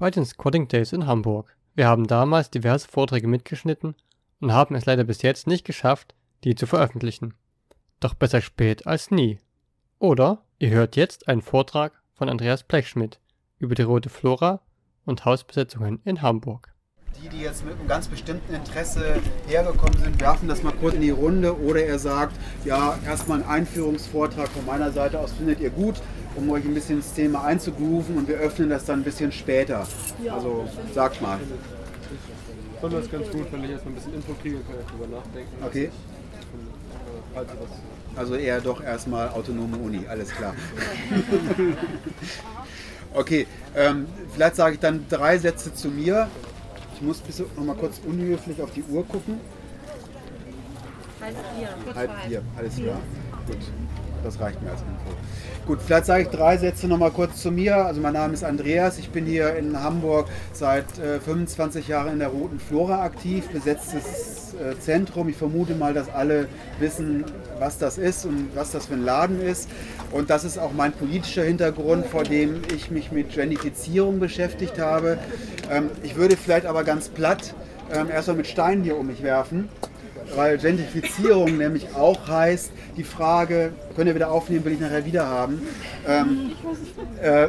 bei den Squatting Days in Hamburg. Wir haben damals diverse Vorträge mitgeschnitten und haben es leider bis jetzt nicht geschafft, die zu veröffentlichen. Doch besser spät als nie. Oder ihr hört jetzt einen Vortrag von Andreas Blechschmidt über die rote Flora und Hausbesetzungen in Hamburg. Die, die jetzt mit einem ganz bestimmten Interesse hergekommen sind, werfen das mal kurz in die Runde oder er sagt, ja, erstmal einen Einführungsvortrag von meiner Seite aus findet ihr gut, um euch ein bisschen ins Thema einzugrooven und wir öffnen das dann ein bisschen später. Also sagt mal. Ich fand das ganz gut, wenn ich erstmal ein bisschen Info kriege, kann ich drüber nachdenken. Okay. Also eher doch erstmal autonome Uni, alles klar. okay, ähm, vielleicht sage ich dann drei Sätze zu mir. Ich muss bis noch mal kurz unhöflich auf die Uhr gucken. Halb vier. Halb vier, alles klar. Gut, das reicht mir als Info. Gut, vielleicht sage ich drei Sätze noch mal kurz zu mir. Also mein Name ist Andreas, ich bin hier in Hamburg seit äh, 25 Jahren in der Roten Flora aktiv, besetztes äh, Zentrum. Ich vermute mal, dass alle wissen, was das ist und was das für ein Laden ist. Und das ist auch mein politischer Hintergrund, vor dem ich mich mit Genifizierung beschäftigt habe. Ähm, ich würde vielleicht aber ganz platt ähm, erstmal mit Steinen hier um mich werfen weil Gentrifizierung nämlich auch heißt, die Frage, könnt ihr wieder aufnehmen, will ich nachher wieder haben, ähm, äh,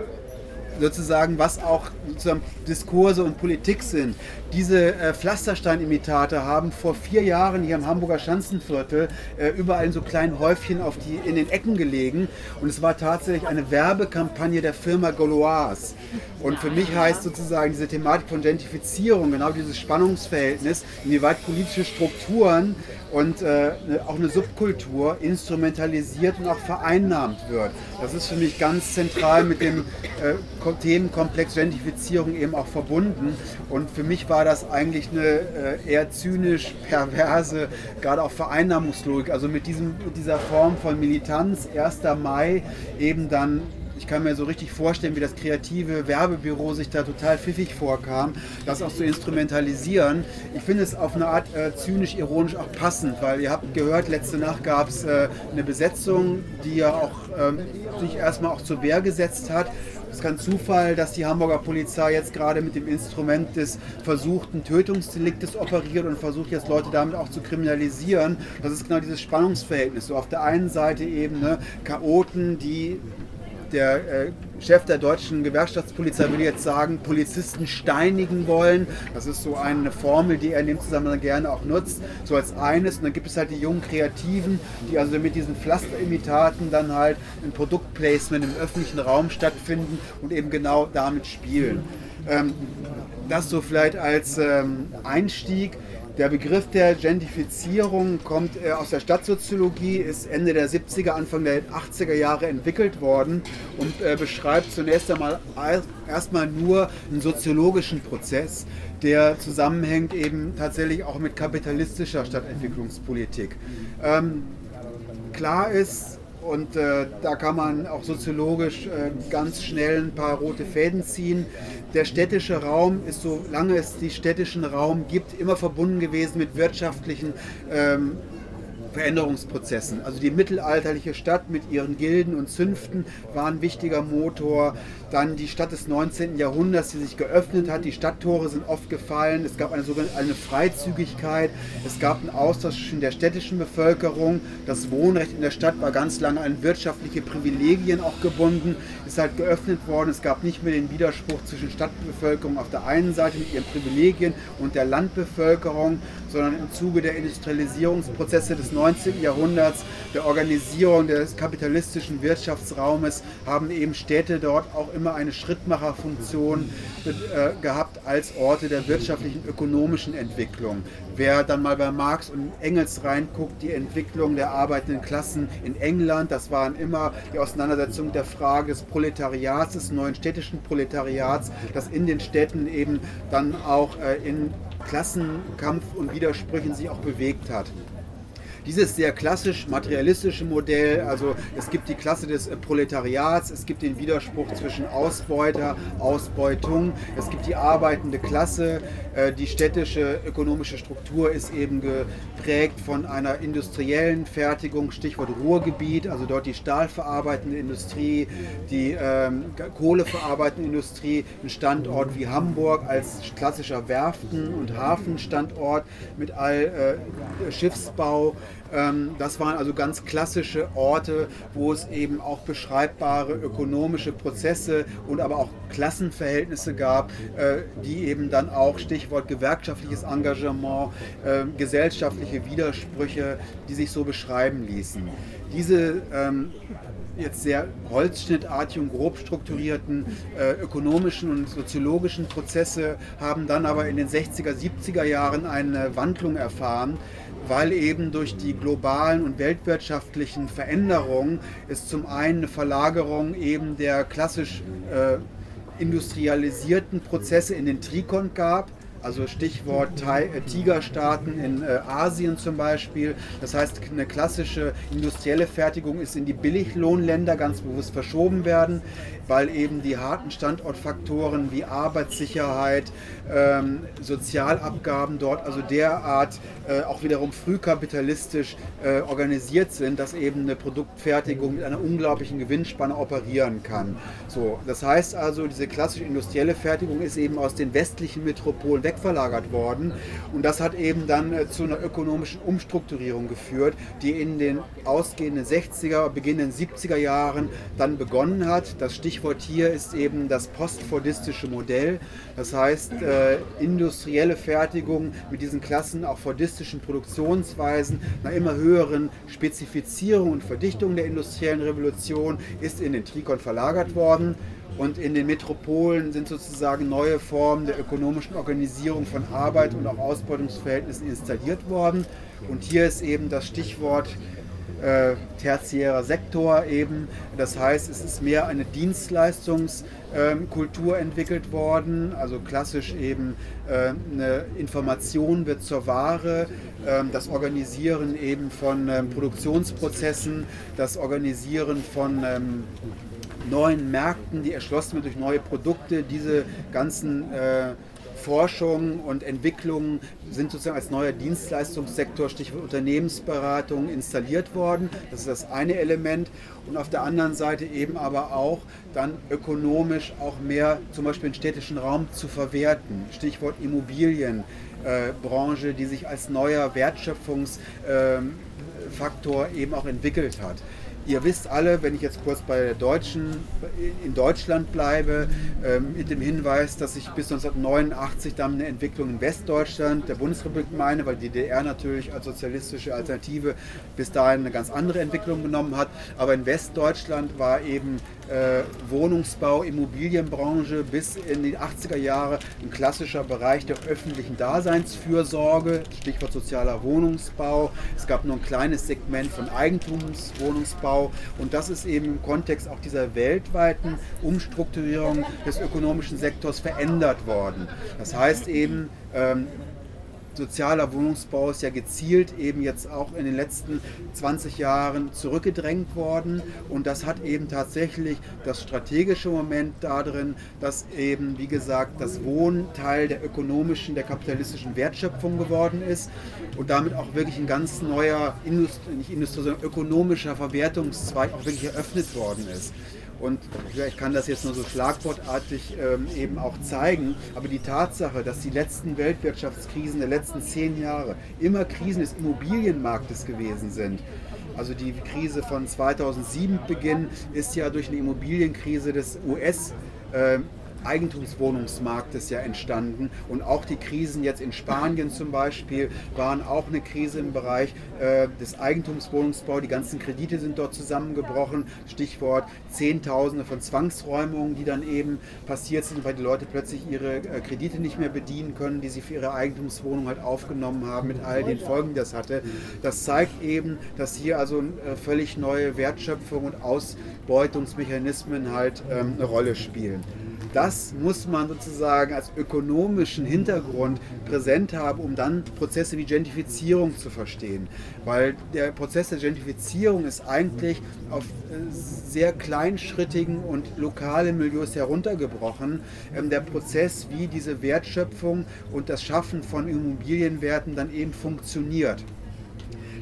sozusagen, was auch sozusagen Diskurse und Politik sind. Diese äh, Pflasterstein-Imitate haben vor vier Jahren hier im Hamburger Schanzenviertel äh, überall in so kleinen Häufchen auf die, in den Ecken gelegen und es war tatsächlich eine Werbekampagne der Firma Gauloise. Und für mich heißt sozusagen diese Thematik von Gentrifizierung, genau dieses Spannungsverhältnis, inwieweit politische Strukturen und äh, ne- auch eine Subkultur instrumentalisiert und auch vereinnahmt wird. Das ist für mich ganz zentral mit dem äh, Ko- Themenkomplex Gentrifizierung eben auch verbunden. Und für mich war das eigentlich eine äh, eher zynisch perverse, gerade auch Vereinnahmungslogik. Also mit, diesem, mit dieser Form von Militanz, 1. Mai, eben dann ich kann mir so richtig vorstellen, wie das kreative Werbebüro sich da total pfiffig vorkam, das auch zu instrumentalisieren. Ich finde es auf eine Art äh, zynisch-ironisch auch passend, weil ihr habt gehört, letzte Nacht gab es äh, eine Besetzung, die ja auch ähm, sich erstmal auch zur Wehr gesetzt hat. Es ist kein Zufall, dass die Hamburger Polizei jetzt gerade mit dem Instrument des versuchten Tötungsdeliktes operiert und versucht jetzt Leute damit auch zu kriminalisieren. Das ist genau dieses Spannungsverhältnis. So auf der einen Seite eben ne, Chaoten, die der äh, Chef der deutschen Gewerkschaftspolizei würde jetzt sagen, Polizisten steinigen wollen. Das ist so eine Formel, die er in dem Zusammenhang gerne auch nutzt, so als eines. Und dann gibt es halt die jungen Kreativen, die also mit diesen Pflasterimitaten dann halt ein Produktplacement im öffentlichen Raum stattfinden und eben genau damit spielen. Ähm, das so vielleicht als ähm, Einstieg. Der Begriff der Gentrifizierung kommt äh, aus der Stadtsoziologie, ist Ende der 70er, Anfang der 80er Jahre entwickelt worden und äh, beschreibt zunächst einmal al- erstmal nur einen soziologischen Prozess, der zusammenhängt eben tatsächlich auch mit kapitalistischer Stadtentwicklungspolitik. Ähm, klar ist, und äh, da kann man auch soziologisch äh, ganz schnell ein paar rote Fäden ziehen. Der städtische Raum ist, solange es die städtischen Raum gibt, immer verbunden gewesen mit wirtschaftlichen ähm, Veränderungsprozessen. Also die mittelalterliche Stadt mit ihren Gilden und Zünften war ein wichtiger Motor. Dann die Stadt des 19. Jahrhunderts, die sich geöffnet hat. Die Stadttore sind oft gefallen. Es gab eine sogenannte eine Freizügigkeit. Es gab einen Austausch zwischen der städtischen Bevölkerung. Das Wohnrecht in der Stadt war ganz lange an wirtschaftliche Privilegien auch gebunden. Ist halt geöffnet worden. Es gab nicht mehr den Widerspruch zwischen Stadtbevölkerung auf der einen Seite mit ihren Privilegien und der Landbevölkerung, sondern im Zuge der Industrialisierungsprozesse des 19. Jahrhunderts, der Organisierung des kapitalistischen Wirtschaftsraumes, haben eben Städte dort auch immer eine Schrittmacherfunktion äh, gehabt als Orte der wirtschaftlichen, ökonomischen Entwicklung. Wer dann mal bei Marx und Engels reinguckt, die Entwicklung der arbeitenden Klassen in England, das waren immer die Auseinandersetzung der Frage des Proletariats, des neuen städtischen Proletariats, das in den Städten eben dann auch äh, in Klassenkampf und Widersprüchen sich auch bewegt hat. Dieses sehr klassisch materialistische Modell, also es gibt die Klasse des äh, Proletariats, es gibt den Widerspruch zwischen Ausbeuter, Ausbeutung, es gibt die arbeitende Klasse, äh, die städtische ökonomische Struktur ist eben geprägt von einer industriellen Fertigung, Stichwort Ruhrgebiet, also dort die stahlverarbeitende Industrie, die ähm, Kohleverarbeitende Industrie, ein Standort wie Hamburg als klassischer Werften- und Hafenstandort mit all äh, Schiffsbau. Ähm, das waren also ganz klassische Orte, wo es eben auch beschreibbare ökonomische Prozesse und aber auch Klassenverhältnisse gab, äh, die eben dann auch, Stichwort gewerkschaftliches Engagement, äh, gesellschaftliche Widersprüche, die sich so beschreiben ließen. Diese ähm, jetzt sehr holzschnittartigen, grob strukturierten äh, ökonomischen und soziologischen Prozesse haben dann aber in den 60er, 70er Jahren eine Wandlung erfahren, weil eben durch die globalen und weltwirtschaftlichen Veränderungen es zum einen eine Verlagerung eben der klassisch äh, industrialisierten Prozesse in den Trikont gab, also Stichwort äh, Tigerstaaten in äh, Asien zum Beispiel. Das heißt, eine klassische industrielle Fertigung ist in die Billiglohnländer ganz bewusst verschoben werden, weil eben die harten Standortfaktoren wie Arbeitssicherheit, ähm, Sozialabgaben dort also derart äh, auch wiederum frühkapitalistisch äh, organisiert sind, dass eben eine Produktfertigung mit einer unglaublichen Gewinnspanne operieren kann. So, das heißt also, diese klassische industrielle Fertigung ist eben aus den westlichen Metropolen wegverlagert worden und das hat eben dann äh, zu einer ökonomischen Umstrukturierung geführt, die in den ausgehenden 60er, beginnenden 70er Jahren dann begonnen hat. Das Stichwort hier ist eben das postfordistische Modell. Das heißt, äh, industrielle Fertigung mit diesen Klassen, auch fordistischen Produktionsweisen, einer immer höheren Spezifizierung und Verdichtung der industriellen Revolution ist in den Trikon verlagert worden. Und in den Metropolen sind sozusagen neue Formen der ökonomischen Organisierung von Arbeit und auch Ausbeutungsverhältnissen installiert worden. Und hier ist eben das Stichwort äh, tertiärer Sektor eben. Das heißt, es ist mehr eine Dienstleistungskultur entwickelt worden, also klassisch eben äh, eine Information wird zur Ware, äh, das Organisieren eben von ähm, Produktionsprozessen, das Organisieren von ähm, neuen Märkten, die erschlossen werden durch neue Produkte, diese ganzen äh, Forschung und Entwicklung sind sozusagen als neuer Dienstleistungssektor, Stichwort Unternehmensberatung, installiert worden. Das ist das eine Element. Und auf der anderen Seite eben aber auch dann ökonomisch auch mehr zum Beispiel den städtischen Raum zu verwerten. Stichwort Immobilienbranche, äh, die sich als neuer Wertschöpfungsfaktor äh, eben auch entwickelt hat. Ihr wisst alle, wenn ich jetzt kurz bei der Deutschen in Deutschland bleibe, ähm, mit dem Hinweis, dass ich bis 1989 dann eine Entwicklung in Westdeutschland, der Bundesrepublik meine, weil die DDR natürlich als sozialistische Alternative bis dahin eine ganz andere Entwicklung genommen hat. Aber in Westdeutschland war eben äh, Wohnungsbau, Immobilienbranche bis in die 80er Jahre ein klassischer Bereich der öffentlichen Daseinsfürsorge, Stichwort sozialer Wohnungsbau. Es gab nur ein kleines Segment von Eigentumswohnungsbau und das ist eben im Kontext auch dieser weltweiten Umstrukturierung des ökonomischen Sektors verändert worden. Das heißt eben, ähm, sozialer Wohnungsbau ist ja gezielt eben jetzt auch in den letzten 20 Jahren zurückgedrängt worden. Und das hat eben tatsächlich das strategische Moment darin, dass eben, wie gesagt, das Wohnen Teil der ökonomischen, der kapitalistischen Wertschöpfung geworden ist und damit auch wirklich ein ganz neuer, Indust nicht Industrie, sondern ökonomischer Verwertungszweig auch wirklich eröffnet worden ist. Und ich kann das jetzt nur so schlagwortartig ähm, eben auch zeigen, aber die Tatsache, dass die letzten Weltwirtschaftskrisen der letzten zehn Jahre immer Krisen des Immobilienmarktes gewesen sind, also die Krise von 2007 Beginn ist ja durch eine Immobilienkrise des US- äh, Eigentumswohnungsmarktes ja entstanden. Und auch die Krisen jetzt in Spanien zum Beispiel waren auch eine Krise im Bereich äh, des Eigentumswohnungsbaus. Die ganzen Kredite sind dort zusammengebrochen. Stichwort Zehntausende von Zwangsräumungen, die dann eben passiert sind, weil die Leute plötzlich ihre äh, Kredite nicht mehr bedienen können, die sie für ihre Eigentumswohnung halt aufgenommen haben, mit all den Folgen, die das hatte. Das zeigt eben, dass hier also äh, völlig neue Wertschöpfung und Ausbeutungsmechanismen halt ähm, eine Rolle spielen. Das muss man sozusagen als ökonomischen Hintergrund präsent haben, um dann Prozesse wie Gentrifizierung zu verstehen. Weil der Prozess der Gentrifizierung ist eigentlich auf äh, sehr kleinschrittigen und lokale Milieus heruntergebrochen. Ähm, der Prozess, wie diese Wertschöpfung und das Schaffen von Immobilienwerten dann eben funktioniert.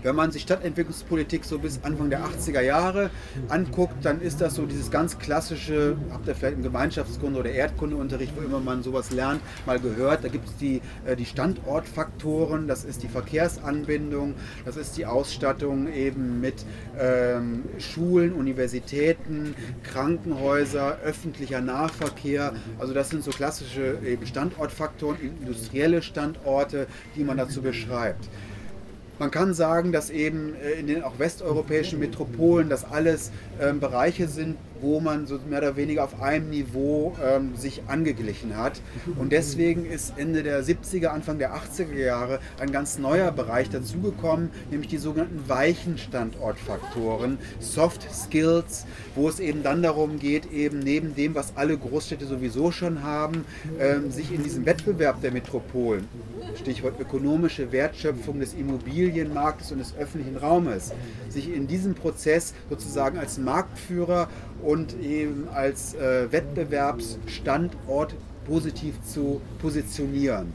Wenn man sich Stadtentwicklungspolitik so bis Anfang der 80er Jahre anguckt, dann ist das so dieses ganz klassische, habt ihr vielleicht im Gemeinschaftskunde oder Erdkundeunterricht, wo immer man sowas lernt, mal gehört. Da gibt es die, äh, die Standortfaktoren, das ist die Verkehrsanbindung, das ist die Ausstattung eben mit ähm, Schulen, Universitäten, Krankenhäuser, öffentlicher Nahverkehr. Also das sind so klassische eben Standortfaktoren, industrielle Standorte, die man dazu beschreibt. Man kann sagen, dass eben äh, in den auch westeuropäischen Metropolen das alles ähm, Bereiche sind, wo man so mehr oder weniger auf einem Niveau ähm, sich angeglichen hat. Und deswegen ist Ende der 70er, Anfang der 80er Jahre ein ganz neuer Bereich dazugekommen, nämlich die sogenannten weichen Standortfaktoren, Soft Skills, wo es eben dann darum geht, eben neben dem, was alle Großstädte sowieso schon haben, ähm, sich in diesem Wettbewerb der Metropolen, Stichwort ökonomische Wertschöpfung des Immobilienmarktes und des öffentlichen Raumes, sich in diesem Prozess sozusagen als Marktführer und eben als äh, Wettbewerbsstandort positiv zu positionieren.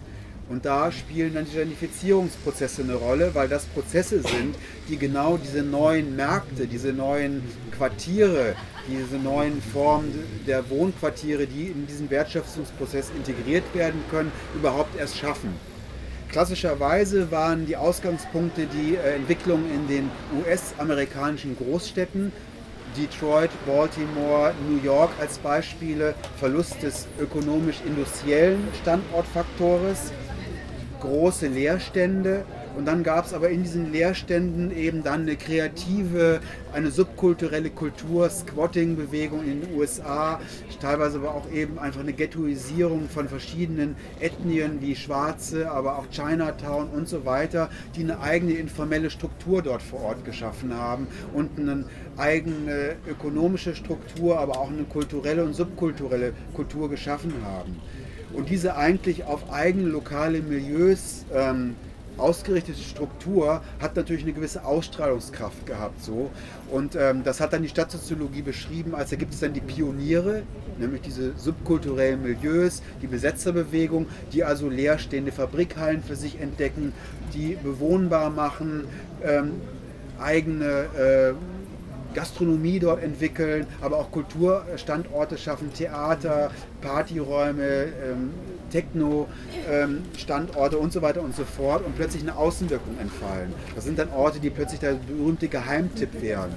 Und da spielen dann die Gentrifizierungsprozesse eine Rolle, weil das Prozesse sind, die genau diese neuen Märkte, diese neuen Quartiere, diese neuen Formen der Wohnquartiere, die in diesen Wertschöpfungsprozess integriert werden können, überhaupt erst schaffen. Klassischerweise waren die Ausgangspunkte die äh, Entwicklung in den US-amerikanischen Großstädten, Detroit, Baltimore, New York als Beispiele, Verlust des ökonomisch-industriellen Standortfaktores, große Leerstände und dann gab es aber in diesen Leerständen eben dann eine kreative, eine subkulturelle Kultur, Squatting-Bewegung in den USA, teilweise aber auch eben einfach eine Ghettoisierung von verschiedenen Ethnien wie Schwarze, aber auch Chinatown und so weiter, die eine eigene informelle Struktur dort vor Ort geschaffen haben und eine eigene ökonomische Struktur, aber auch eine kulturelle und subkulturelle Kultur geschaffen haben. Und diese eigentlich auf eigene lokale Milieus ähm, ausgerichtete Struktur hat natürlich eine gewisse Ausstrahlungskraft gehabt. So. Und ähm, das hat dann die Stadtsoziologie beschrieben, als da gibt es dann die Pioniere, nämlich diese subkulturellen Milieus, die Besetzerbewegung, die also leerstehende Fabrikhallen für sich entdecken, die bewohnbar machen, ähm, eigene äh, Gastronomie dort entwickeln, aber auch Kulturstandorte schaffen, Theater, Partyräume, ähm, Techno-Standorte ähm, und so weiter und so fort und plötzlich eine Außenwirkung entfallen. Das sind dann Orte, die plötzlich der berühmte Geheimtipp werden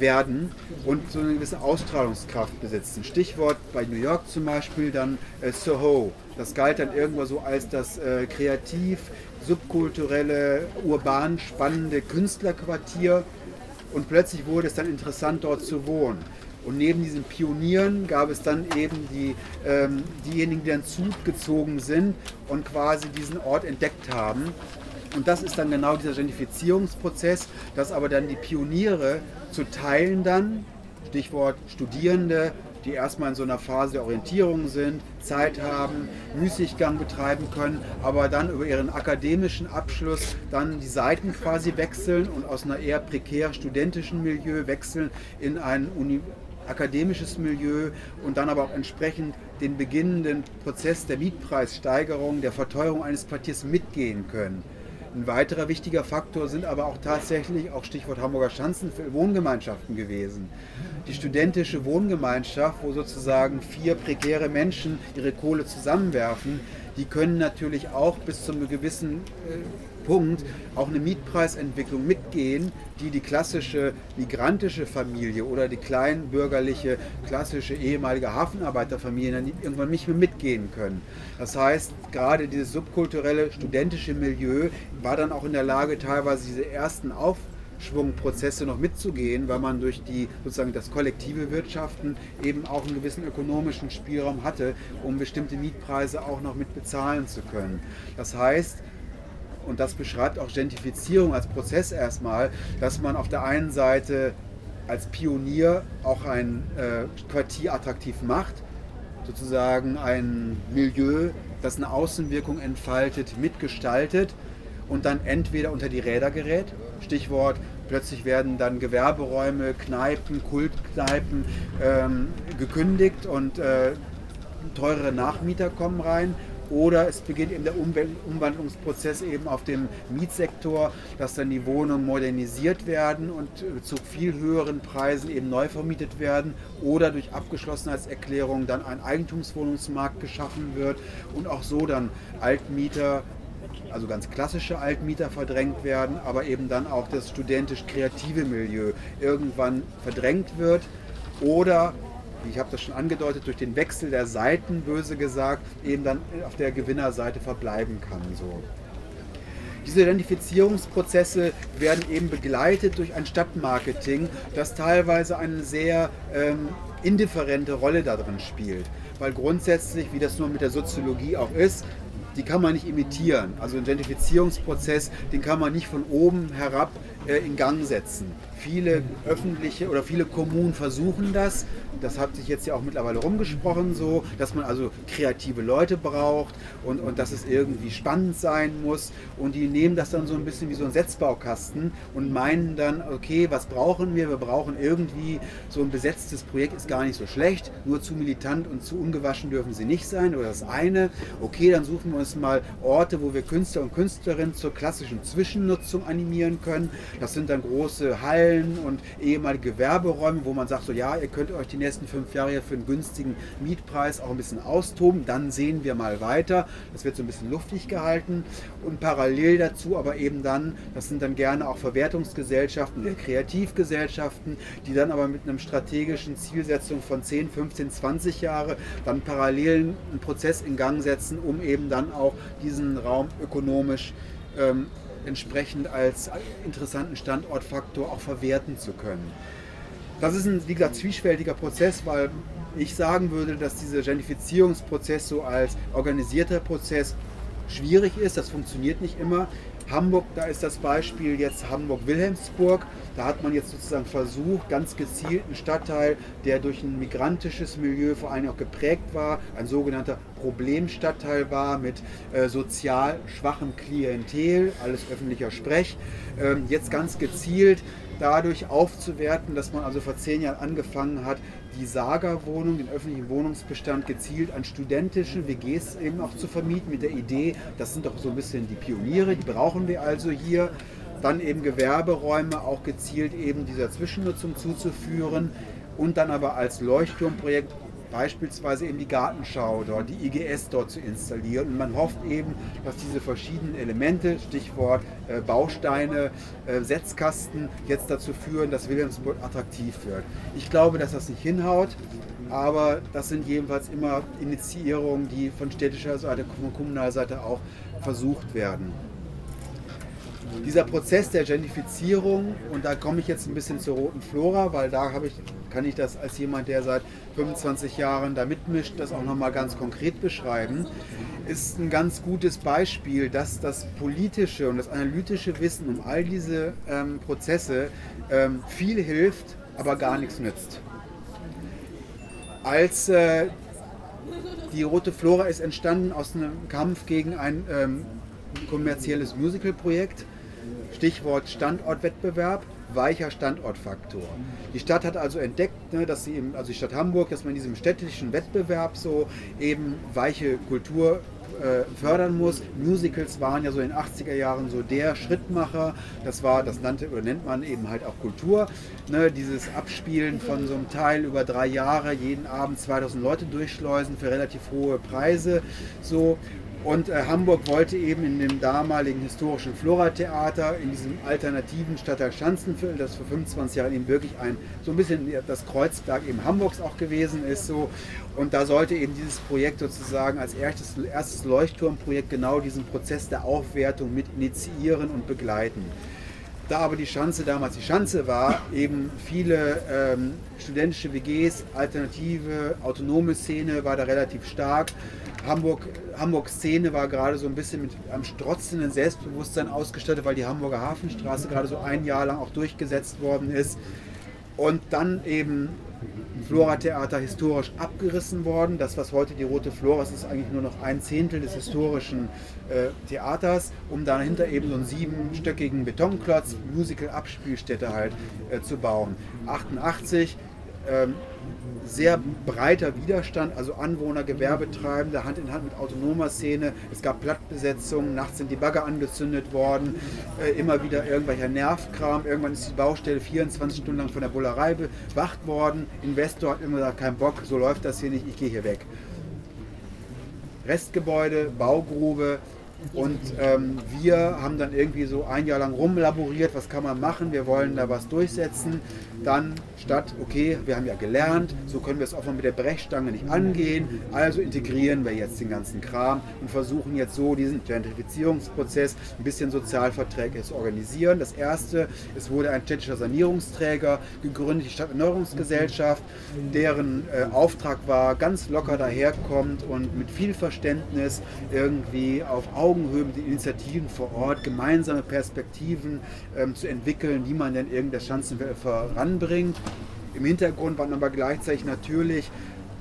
werden und so eine gewisse Ausstrahlungskraft besitzen. Stichwort bei New York zum Beispiel dann äh, Soho. Das galt dann irgendwo so als das äh, kreativ, subkulturelle, urban spannende Künstlerquartier und plötzlich wurde es dann interessant, dort zu wohnen. Und neben diesen Pionieren gab es dann eben die, ähm, diejenigen, die dann zugezogen sind und quasi diesen Ort entdeckt haben. Und das ist dann genau dieser Gentrifizierungsprozess, dass aber dann die Pioniere zu Teilen dann, Stichwort Studierende, die erstmal in so einer Phase der Orientierung sind, Zeit haben, Müßiggang betreiben können, aber dann über ihren akademischen Abschluss dann die Seiten quasi wechseln und aus einer eher prekär studentischen Milieu wechseln in ein Uni akademisches Milieu und dann aber auch entsprechend den beginnenden Prozess der Mietpreissteigerung, der Verteuerung eines Quartiers mitgehen können. Ein weiterer wichtiger Faktor sind aber auch tatsächlich, auch Stichwort Hamburger Schanzen, für Wohngemeinschaften gewesen. Die studentische Wohngemeinschaft, wo sozusagen vier prekäre Menschen ihre Kohle zusammenwerfen, die können natürlich auch bis zu einem gewissen äh, Punkt auch eine Mietpreisentwicklung mitgehen, die die klassische migrantische Familie oder die kleinbürgerliche, klassische ehemalige Hafenarbeiterfamilie dann irgendwann nicht mehr mitgehen können. Das heißt, gerade dieses subkulturelle studentische Milieu war dann auch in der Lage, teilweise diese ersten Aufschwungprozesse noch mitzugehen, weil man durch die sozusagen das kollektive Wirtschaften eben auch einen gewissen ökonomischen Spielraum hatte, um bestimmte Mietpreise auch noch mit bezahlen zu können. Das heißt, und das beschreibt auch Gentrifizierung als Prozess erstmal, dass man auf der einen Seite als Pionier auch ein äh, Quartier attraktiv macht, sozusagen ein Milieu, das eine Außenwirkung entfaltet, mitgestaltet und dann entweder unter die Räder gerät, Stichwort plötzlich werden dann Gewerberäume, Kneipen, Kultkneipen ähm, gekündigt und äh, teurere Nachmieter kommen rein oder es beginnt eben der Umwandlungsprozess eben auf dem Mietsektor, dass dann die Wohnungen modernisiert werden und äh, zu viel höheren Preisen eben neu vermietet werden oder durch Abgeschlossenheitserklärung dann ein Eigentumswohnungsmarkt geschaffen wird und auch so dann Altmieter also ganz klassische Altmieter verdrängt werden, aber eben dann auch das studentisch-kreative Milieu irgendwann verdrängt wird. Oder ich habe das schon angedeutet, durch den Wechsel der Seiten, böse gesagt, eben dann auf der Gewinnerseite verbleiben kann. So. Diese Identifizierungsprozesse werden eben begleitet durch ein Stadtmarketing, das teilweise eine sehr ähm, indifferente Rolle darin spielt. Weil grundsätzlich, wie das nur mit der Soziologie auch ist, die kann man nicht imitieren. Also ein Identifizierungsprozess, den kann man nicht von oben herab äh, in Gang setzen. Viele öffentliche oder viele Kommunen versuchen das. Das hat sich jetzt ja auch mittlerweile rumgesprochen, so, dass man also kreative Leute braucht und, und dass es irgendwie spannend sein muss. Und die nehmen das dann so ein bisschen wie so ein Setzbaukasten und meinen dann, okay, was brauchen wir? Wir brauchen irgendwie so ein besetztes Projekt, ist gar nicht so schlecht, nur zu militant und zu ungewaschen dürfen sie nicht sein. Oder das eine, okay, dann suchen wir uns mal Orte, wo wir Künstler und Künstlerinnen zur klassischen Zwischennutzung animieren können. Das sind dann große Hallen und ehemalige Gewerberäume, wo man sagt, so ja, ihr könnt euch die nächsten fünf Jahre für einen günstigen Mietpreis auch ein bisschen austoben. Dann sehen wir mal weiter. Das wird so ein bisschen luftig gehalten. Und parallel dazu aber eben dann, das sind dann gerne auch Verwertungsgesellschaften Kreativgesellschaften, die dann aber mit einem strategischen Zielsetzung von 10, 15, 20 Jahre dann parallel einen Prozess in Gang setzen, um eben dann auch diesen Raum ökonomisch ähm, entsprechend als interessanten Standortfaktor auch verwerten zu können. Das ist ein, wie gesagt, zwiespältiger Prozess, weil ich sagen würde, dass dieser Gentrifizierungsprozess so als organisierter Prozess schwierig ist. Das funktioniert nicht immer. Hamburg, da ist das Beispiel jetzt Hamburg-Wilhelmsburg. Da hat man jetzt sozusagen versucht, ganz gezielt einen Stadtteil, der durch ein migrantisches Milieu vor allem auch geprägt war, ein sogenannter Problemstadtteil war mit äh, sozial schwachem Klientel, alles öffentlicher Sprech, ähm, jetzt ganz gezielt dadurch aufzuwerten, dass man also vor zehn Jahren angefangen hat, die Saga-Wohnung, den öffentlichen Wohnungsbestand gezielt an studentische WGs eben auch zu vermieten, mit der Idee, das sind doch so ein bisschen die Pioniere, die brauchen wir also hier. Dann eben Gewerberäume auch gezielt eben dieser Zwischennutzung zuzuführen und dann aber als Leuchtturmprojekt beispielsweise eben die Gartenschau dort, die IGS dort zu installieren. Und man hofft eben, dass diese verschiedenen Elemente, Stichwort äh, Bausteine, äh, Setzkasten, jetzt dazu führen, dass Wilhelmsburg attraktiv wird. Ich glaube, dass das nicht hinhaut, aber das sind jedenfalls immer Initiierungen, die von städtischer Seite, von kommunaler Seite auch versucht werden dieser Prozess der Gentrifizierung, und da komme ich jetzt ein bisschen zur roten Flora, weil da ich, kann ich das als jemand, der seit 25 Jahren da mitmischt, das auch nochmal ganz konkret beschreiben, ist ein ganz gutes Beispiel, dass das politische und das analytische Wissen um all diese ähm, Prozesse ähm, viel hilft, aber gar nichts nützt. Als äh, die Rote Flora ist entstanden aus einem Kampf gegen ein ähm, kommerzielles Musicalprojekt Stichwort Standortwettbewerb, weicher Standortfaktor. Die Stadt hat also entdeckt, ne, dass sie eben, also die Stadt Hamburg, dass man in diesem städtischen Wettbewerb so eben weiche Kultur äh, fördern muss. Musicals waren ja so in den 80er Jahren so der Schrittmacher. Das war, das nannte oder nennt man eben halt auch Kultur. Ne, dieses Abspielen von so einem Teil über drei Jahre, jeden Abend 2000 Leute durchschleusen für relativ hohe Preise. So Und äh, Hamburg wollte eben in dem damaligen historischen Flora-Theater, in diesem alternativen Stadtteil Schanzenviertel, das vor 25 Jahren eben wirklich ein, so ein bisschen das Kreuzberg eben Hamburgs auch gewesen ist. So. Und da sollte eben dieses Projekt sozusagen als erstes, erstes Leuchtturmprojekt genau diesen Prozess der Aufwertung mit initiieren und begleiten. Da aber die Schanze damals die Schanze war, eben viele ähm, studentische WGs, alternative, autonome Szene war da relativ stark. Hamburg, Hamburg Szene war gerade so ein bisschen mit einem strotzenden Selbstbewusstsein ausgestattet, weil die Hamburger Hafenstraße gerade so ein Jahr lang auch durchgesetzt worden ist. Und dann eben Flora-Theater historisch abgerissen worden. Das, was heute die Rote Flora ist, ist eigentlich nur noch ein Zehntel des historischen äh, Theaters, um dahinter eben so einen siebenstöckigen Betonklotz, Musical-Abspielstätte halt äh, zu bauen. 88 ähm, sehr breiter Widerstand, also Anwohner, Gewerbetreibende, Hand in Hand mit autonomer Szene. Es gab Plattbesetzungen, nachts sind die Bagger angezündet worden, äh, immer wieder irgendwelcher Nervkram. Irgendwann ist die Baustelle 24 Stunden lang von der Bullerei bewacht worden. Investor hat immer gesagt, kein Bock, so läuft das hier nicht, ich gehe hier weg. Restgebäude, Baugrube, und ähm, wir haben dann irgendwie so ein Jahr lang rumlaboriert, was kann man machen, wir wollen da was durchsetzen. Dann statt, okay, wir haben ja gelernt, so können wir es auch mal mit der Brechstange nicht angehen, also integrieren wir jetzt den ganzen Kram und versuchen jetzt so diesen Gentrifizierungsprozess ein bisschen sozialverträglich zu organisieren. Das erste, es wurde ein städtischer Sanierungsträger gegründet, die Stadterneuerungsgesellschaft, deren äh, Auftrag war, ganz locker daherkommt und mit viel Verständnis irgendwie auf Augenhöhe mit den Initiativen vor Ort gemeinsame Perspektiven ähm, zu entwickeln, wie man denn irgendeine Schanzenwelt voranbringt. Im Hintergrund waren aber gleichzeitig natürlich,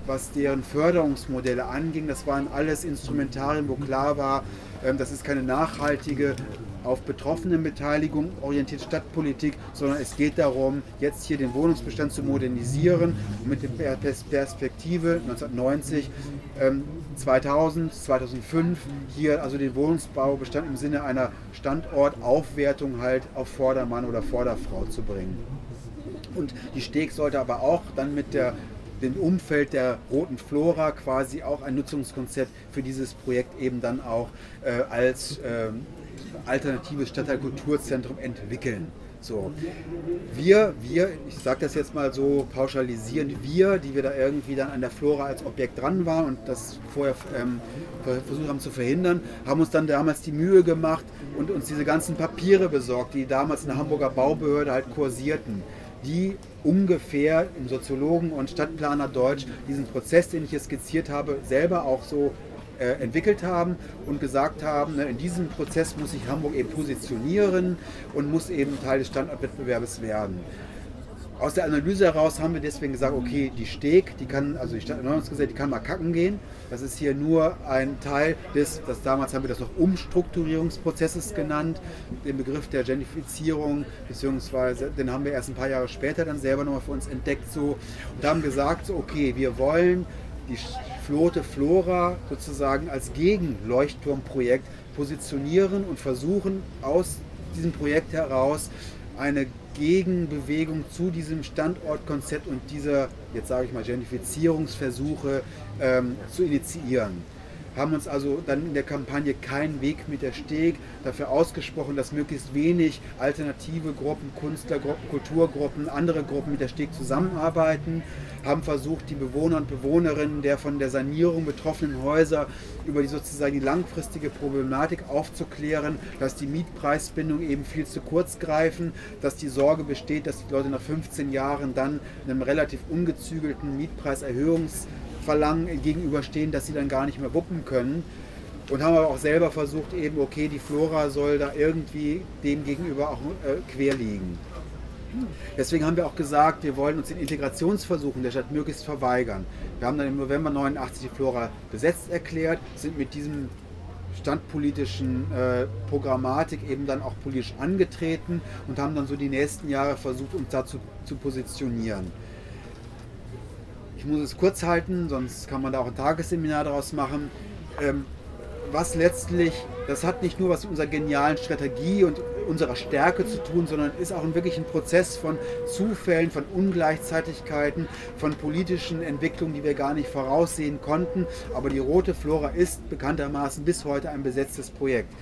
was deren Förderungsmodelle anging, das waren alles Instrumentarien, wo klar war, ähm, das ist keine nachhaltige, auf Betroffenenbeteiligung orientierte Stadtpolitik, sondern es geht darum, jetzt hier den Wohnungsbestand zu modernisieren und mit der Perspektive 1990, 2000, 2005 hier also den Wohnungsbaubestand im Sinne einer Standortaufwertung halt auf Vordermann oder Vorderfrau zu bringen. Und die Steg sollte aber auch dann mit der dem Umfeld der roten Flora quasi auch ein Nutzungskonzept für dieses Projekt eben dann auch äh, als äh, alternatives Stadtteilkulturzentrum entwickeln. So, wir, wir, ich sage das jetzt mal so pauschalisierend, wir, die wir da irgendwie dann an der Flora als Objekt dran waren und das vorher ähm, versucht haben zu verhindern, haben uns dann damals die Mühe gemacht und uns diese ganzen Papiere besorgt, die damals in der Hamburger Baubehörde halt kursierten die ungefähr im Soziologen und Stadtplaner Deutsch diesen Prozess, den ich hier skizziert habe, selber auch so äh, entwickelt haben und gesagt haben, ne, in diesem Prozess muss sich Hamburg eben positionieren und muss eben Teil des Standortwettbewerbs werden. Aus der Analyse heraus haben wir deswegen gesagt, okay, die Steg, die kann, also die Stadterneuerungsgesetz, die kann mal kacken gehen. Das ist hier nur ein Teil des, das damals haben wir das noch Umstrukturierungsprozesses genannt, den Begriff der Gentrifizierung, beziehungsweise den haben wir erst ein paar Jahre später dann selber nochmal für uns entdeckt so und haben gesagt, so, okay, wir wollen die Flote Flora sozusagen als Gegenleuchtturmprojekt positionieren und versuchen aus diesem Projekt heraus eine Gegenbewegung zu diesem Standortkonzept und dieser, jetzt sage ich mal, Gentrifizierungsversuche ähm, zu initiieren haben uns also dann in der Kampagne keinen Weg mit der Steg dafür ausgesprochen, dass möglichst wenig alternative Gruppen, Künstlergruppen, Kulturgruppen, andere Gruppen mit der Steg zusammenarbeiten, haben versucht, die Bewohner und Bewohnerinnen der von der Sanierung betroffenen Häuser über die sozusagen die langfristige Problematik aufzuklären, dass die Mietpreisbindung eben viel zu kurz greifen, dass die Sorge besteht, dass die Leute nach 15 Jahren dann einem relativ ungezügelten Mietpreiserhöhungs Verlangen gegenüberstehen, dass sie dann gar nicht mehr wuppen können. Und haben aber auch selber versucht, eben, okay, die Flora soll da irgendwie dem gegenüber auch äh, quer liegen. Deswegen haben wir auch gesagt, wir wollen uns den Integrationsversuchen der Stadt möglichst verweigern. Wir haben dann im November 89 die Flora besetzt erklärt, sind mit diesem standpolitischen äh, Programmatik eben dann auch politisch angetreten und haben dann so die nächsten Jahre versucht, uns dazu zu positionieren. Ich muss es kurz halten, sonst kann man da auch ein Tagesseminar daraus machen. Ähm, was letztlich, das hat nicht nur was mit unserer genialen Strategie und unserer Stärke zu tun, sondern ist auch ein wirklich ein Prozess von Zufällen, von Ungleichzeitigkeiten, von politischen Entwicklungen, die wir gar nicht voraussehen konnten. Aber die rote Flora ist bekanntermaßen bis heute ein besetztes Projekt.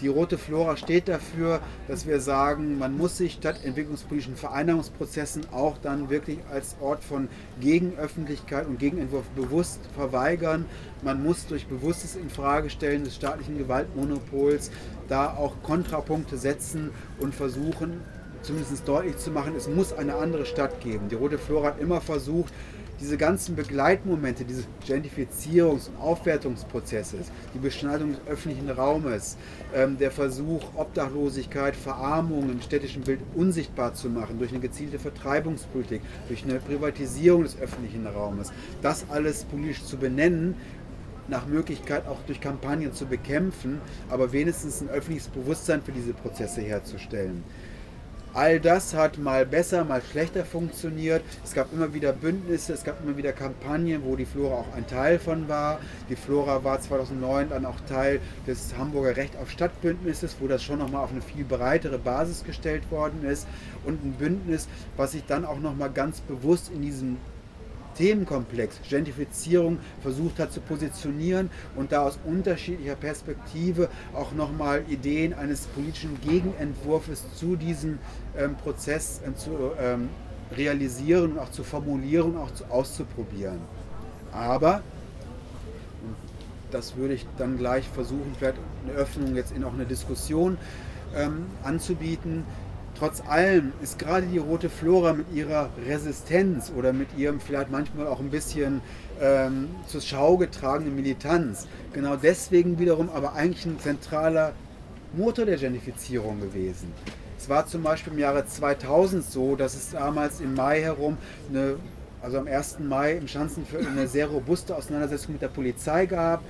Die Rote Flora steht dafür, dass wir sagen, man muss sich statt entwicklungspolitischen Vereinigungsprozessen auch dann wirklich als Ort von Gegenöffentlichkeit und Gegenentwurf bewusst verweigern. Man muss durch bewusstes Infragestellen des staatlichen Gewaltmonopols da auch Kontrapunkte setzen und versuchen, zumindest deutlich zu machen, es muss eine andere Stadt geben. Die Rote Flora hat immer versucht, diese ganzen Begleitmomente dieses Gentrifizierungs- und Aufwertungsprozesses, die Beschneidung des öffentlichen Raumes, ähm, der Versuch, Obdachlosigkeit, Verarmung im städtischen Bild unsichtbar zu machen durch eine gezielte Vertreibungspolitik, durch eine Privatisierung des öffentlichen Raumes, das alles politisch zu benennen nach Möglichkeit auch durch Kampagnen zu bekämpfen, aber wenigstens ein öffentliches Bewusstsein für diese Prozesse herzustellen. All das hat mal besser, mal schlechter funktioniert. Es gab immer wieder Bündnisse, es gab immer wieder Kampagnen, wo die Flora auch ein Teil von war. Die Flora war 2009 dann auch Teil des Hamburger Recht auf Stadtbündnisses, wo das schon nochmal auf eine viel breitere Basis gestellt worden ist. Und ein Bündnis, was sich dann auch nochmal ganz bewusst in diesem Themenkomplex Gentrifizierung versucht hat zu positionieren und da aus unterschiedlicher Perspektive auch nochmal Ideen eines politischen Gegenentwurfs zu diesem ähm, Prozess ähm, zu ähm, realisieren und auch zu formulieren und auch zu, auszuprobieren. Aber, das würde ich dann gleich versuchen, vielleicht eine Öffnung jetzt in auch eine Diskussion ähm, anzubieten, Trotz allem ist gerade die rote Flora mit ihrer Resistenz oder mit ihrem vielleicht manchmal auch ein bisschen ähm, zur Schau getragenen Militanz genau deswegen wiederum aber eigentlich ein zentraler Motor der Gentrifizierung gewesen. Es war zum Beispiel im Jahre 2000 so, dass es damals im Mai herum eine also am 1. Mai im Schanzenviertel eine sehr robuste Auseinandersetzung mit der Polizei gab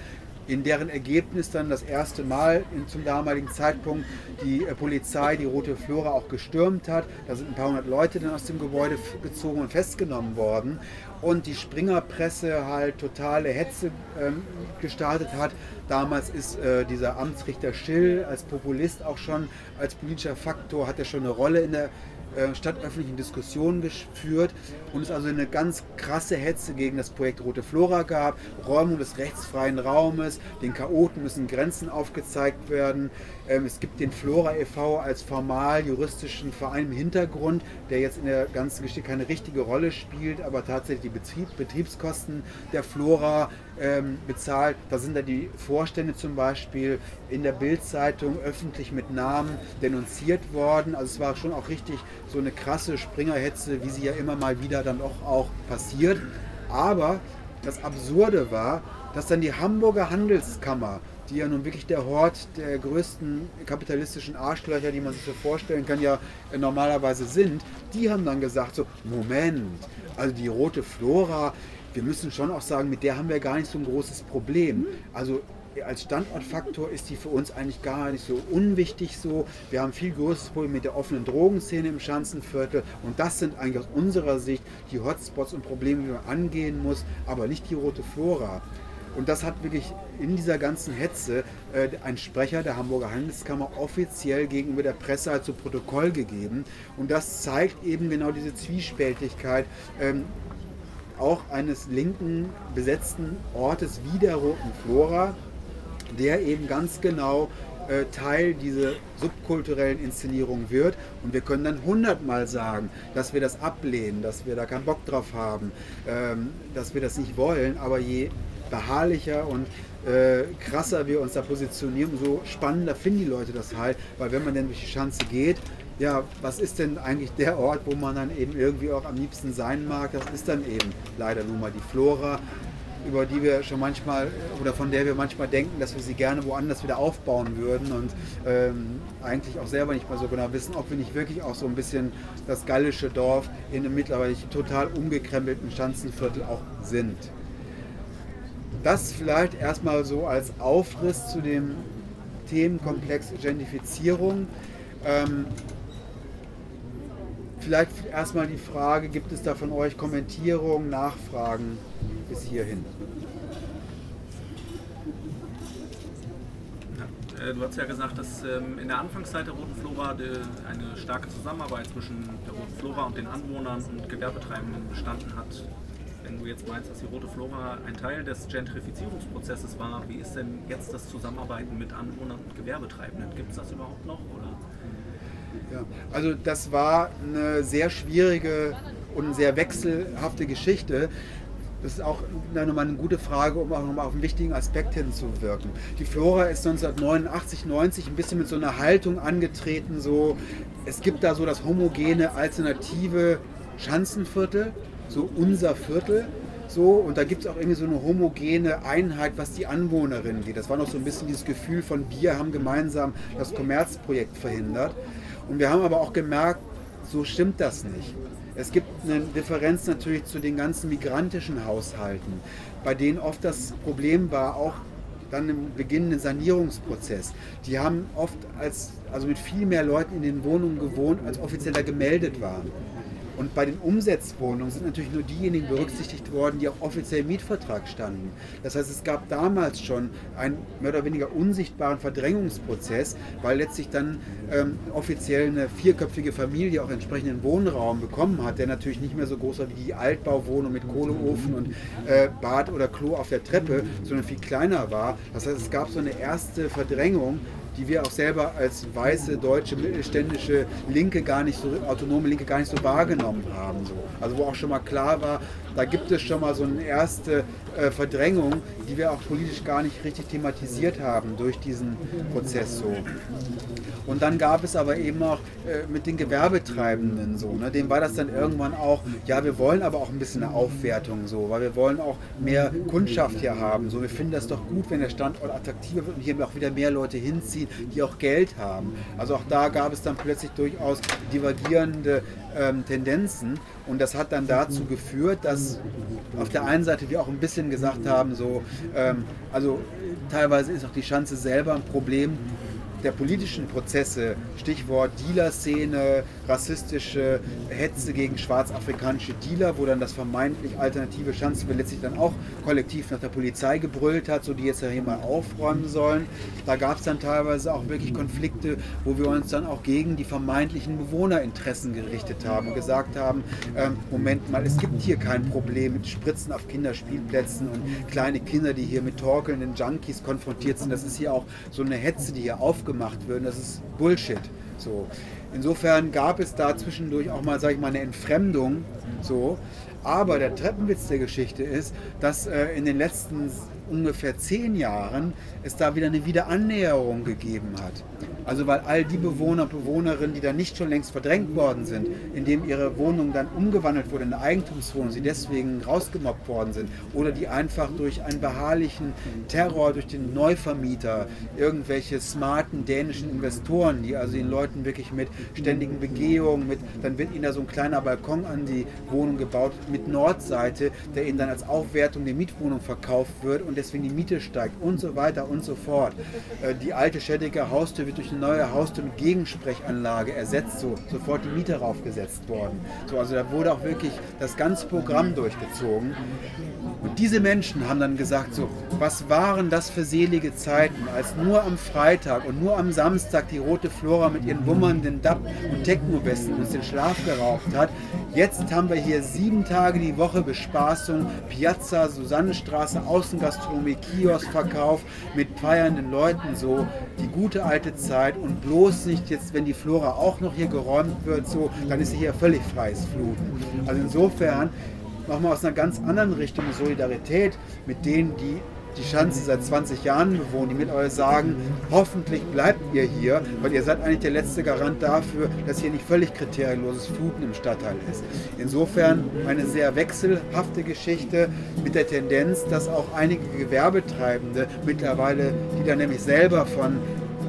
in deren Ergebnis dann das erste Mal in, zum damaligen Zeitpunkt die äh, Polizei die Rote Flora auch gestürmt hat. Da sind ein paar hundert Leute dann aus dem Gebäude gezogen und festgenommen worden. Und die Springerpresse halt totale Hetze ähm, gestartet hat. Damals ist äh, dieser Amtsrichter Schill als Populist auch schon, als politischer Faktor, hat er schon eine Rolle in der äh, stadtöffentlichen Diskussionen geführt und es also eine ganz krasse Hetze gegen das Projekt Rote Flora gab, Räumung des rechtsfreien Raumes, den Chaoten müssen Grenzen aufgezeigt werden. Ähm, es gibt den Flora e.V. als formal juristischen Verein im Hintergrund, der jetzt in der ganzen Geschichte keine richtige Rolle spielt, aber tatsächlich die Betrieb, Betriebskosten der Flora ähm, bezahlt. Da sind da die Vorstände zum Beispiel in der Bildzeitung öffentlich mit Namen denunziert worden. Also es war schon auch richtig so eine krasse Springerhetze, wie sie ja immer mal wieder dann auch, auch passiert. Aber das Absurde war, dass dann die Hamburger Handelskammer, die ja nun wirklich der Hort der größten kapitalistischen Arschlöcher, die man sich so vorstellen kann, ja normalerweise sind, die haben dann gesagt so, Moment, also die rote Flora, wir müssen schon auch sagen, mit der haben wir gar nicht so ein großes Problem. Also als Standortfaktor ist die für uns eigentlich gar nicht so unwichtig so. Wir haben viel größeres Problem mit der offenen Drogenszene im Schanzenviertel und das sind eigentlich aus unserer Sicht die Hotspots und Probleme, die man angehen muss, aber nicht die rote Flora. Und das hat wirklich in dieser ganzen Hetze äh, ein Sprecher der Hamburger Handelskammer offiziell gegenüber der Presse halt zu Protokoll gegeben. Und das zeigt eben genau diese Zwiespältigkeit. Ähm, auch eines linken besetzten Ortes wie der Roten Flora, der eben ganz genau äh, Teil dieser subkulturellen Inszenierung wird. Und wir können dann hundertmal sagen, dass wir das ablehnen, dass wir da keinen Bock drauf haben, ähm, dass wir das nicht wollen. Aber je beharrlicher und äh, krasser wir uns da positionieren, umso spannender finden die Leute das halt. Weil wenn man dann durch die Schanze geht, ja, was ist denn eigentlich der Ort, wo man dann eben irgendwie auch am liebsten sein mag? Das ist dann eben leider nun mal die Flora, über die wir schon manchmal oder von der wir manchmal denken, dass wir sie gerne woanders wieder aufbauen würden und ähm, eigentlich auch selber nicht mal so genau wissen, ob wir nicht wirklich auch so ein bisschen das gallische Dorf in einem mittlerweile total umgekrempelten Schanzenviertel auch sind. Das vielleicht erstmal so als Aufriss zu dem Themenkomplex Gentrifizierung. Ähm, vielleicht erstmal die Frage, gibt es da von euch Kommentierungen, Nachfragen bis hierhin? Äh, Du hast ja gesagt, dass ähm, in der Anfangszeit der Roten Flora eine starke Zusammenarbeit zwischen der Roten Flora und den Anwohnern und Gewerbetreibenden bestanden hat. Wenn du jetzt meinst, dass die Rote Flora ein Teil des Gentrifizierungsprozesses war, wie ist denn jetzt das Zusammenarbeiten mit Anwohnern und Gewerbetreibenden? Gibt es das überhaupt noch? Oder? Ja, also das war eine sehr schwierige und sehr wechselhafte Geschichte. Das ist auch nochmal eine gute Frage, um auch nochmal auf einen wichtigen Aspekt hinzuwirken. Die Flora ist 1989, 90 ein bisschen mit so einer Haltung angetreten, so es gibt da so das homogene alternative Schanzenviertel, so unser Viertel. So, und da gibt es auch irgendwie so eine homogene Einheit, was die Anwohnerinnen geht. Das war noch so ein bisschen dieses Gefühl von, wir haben gemeinsam das Kommerzprojekt verhindert. Und wir haben aber auch gemerkt, so stimmt das nicht. Es gibt eine Differenz natürlich zu den ganzen migrantischen Haushalten, bei denen oft das Problem war, auch dann im beginnenden Sanierungsprozess. Die haben oft als, also mit viel mehr Leuten in den Wohnungen gewohnt, als offiziell da gemeldet waren. Und bei den Umsetzwohnungen sind natürlich nur diejenigen berücksichtigt worden, die auch offiziell im Mietvertrag standen. Das heißt, es gab damals schon einen mehr oder weniger unsichtbaren Verdrängungsprozess, weil letztlich dann ähm, offiziell eine vierköpfige Familie auch entsprechenden Wohnraum bekommen hat, der natürlich nicht mehr so groß war wie die Altbauwohnung mit Kohleofen und äh, Bad oder Klo auf der Treppe, sondern viel kleiner war. Das heißt, es gab so eine erste Verdrängung die wir auch selber als weiße deutsche mittelständische Linke gar nicht so autonome Linke gar nicht so wahrgenommen haben. So. Also wo auch schon mal klar war, da gibt es schon mal so eine erste äh, Verdrängung, die wir auch politisch gar nicht richtig thematisiert haben durch diesen Prozess so. Und dann gab es aber eben auch äh, mit den Gewerbetreibenden so, ne, dem war das dann irgendwann auch, ja, wir wollen aber auch ein bisschen eine Aufwertung so, weil wir wollen auch mehr Kundschaft hier haben. So, wir finden das doch gut, wenn der Standort attraktiver wird und hier auch wieder mehr Leute hinziehen, die auch Geld haben. Also auch da gab es dann plötzlich durchaus divergierende ähm, Tendenzen und das hat dann dazu geführt, dass auf der einen Seite wir auch ein bisschen gesagt haben, so, ähm, also teilweise ist auch die Schanze selber ein Problem der politischen Prozesse, Stichwort Dealer-Szene, rassistische Hetze gegen schwarzafrikanische Dealer, wo dann das vermeintlich alternative Schanzenviertel letztlich dann auch kollektiv nach der Polizei gebrüllt hat, so die jetzt ja hier mal aufräumen sollen. Da gab es dann teilweise auch wirklich Konflikte, wo wir uns dann auch gegen die vermeintlichen Bewohnerinteressen gerichtet haben und gesagt haben, ähm, Moment mal, es gibt hier kein Problem mit Spritzen auf Kinderspielplätzen und kleine Kinder, die hier mit torkelnden Junkies konfrontiert sind. Das ist hier auch so eine Hetze, die hier aufgebaut gemacht wird. Das ist Bullshit. So. Insofern gab es da zwischendurch auch mal, sage ich mal, eine Entfremdung. So. Aber der Treppenwitz der Geschichte ist, dass äh, in den letzten ungefähr zehn Jahren es da wieder eine Wiederannäherung gegeben hat. Also weil all die Bewohner und Bewohnerinnen, die da nicht schon längst verdrängt worden sind, indem ihre Wohnung dann umgewandelt wurde in eine Eigentumswohnung, sie deswegen rausgemobbt worden sind oder die einfach durch einen beharrlichen Terror durch den Neuvermieter, irgendwelche smarten dänischen Investoren, die also den Leuten wirklich mit ständigen Begehungen, mit, dann wird ihnen da so ein kleiner Balkon an die Wohnung gebaut mit Nordseite, der ihnen dann als Aufwertung der Mietwohnung verkauft wird und deswegen die Miete steigt und so weiter und so fort. Äh, Die alte schädige Haustür wird durch eine neue Haustür mit Gegensprechanlage ersetzt, so sofort die Miete raufgesetzt worden. So, also da wurde auch wirklich das ganze Programm durchgezogen. Und diese Menschen haben dann gesagt, so, was waren das für selige Zeiten, als nur am Freitag und nur am Samstag die rote Flora mit ihren wummernden Dab- und Techno-Westen uns den Schlaf geraubt hat. Jetzt haben wir hier sieben Tage die Woche Bespaßung, Piazza, Susannenstraße, Außengastronomie, Kioskverkauf mit feiernden Leuten, so die gute alte Zeit und bloß nicht jetzt, wenn die Flora auch noch hier geräumt wird, so, dann ist sie hier völlig freies Fluten. Also insofern nochmal aus einer ganz anderen Richtung Solidarität mit denen, die die Schanze seit 20 Jahren bewohnen, die mit euch sagen, hoffentlich bleibt ihr hier, weil ihr seid eigentlich der letzte Garant dafür, dass hier nicht völlig kriterienloses Fluten im Stadtteil ist. Insofern eine sehr wechselhafte Geschichte mit der Tendenz, dass auch einige Gewerbetreibende mittlerweile, die dann nämlich selber von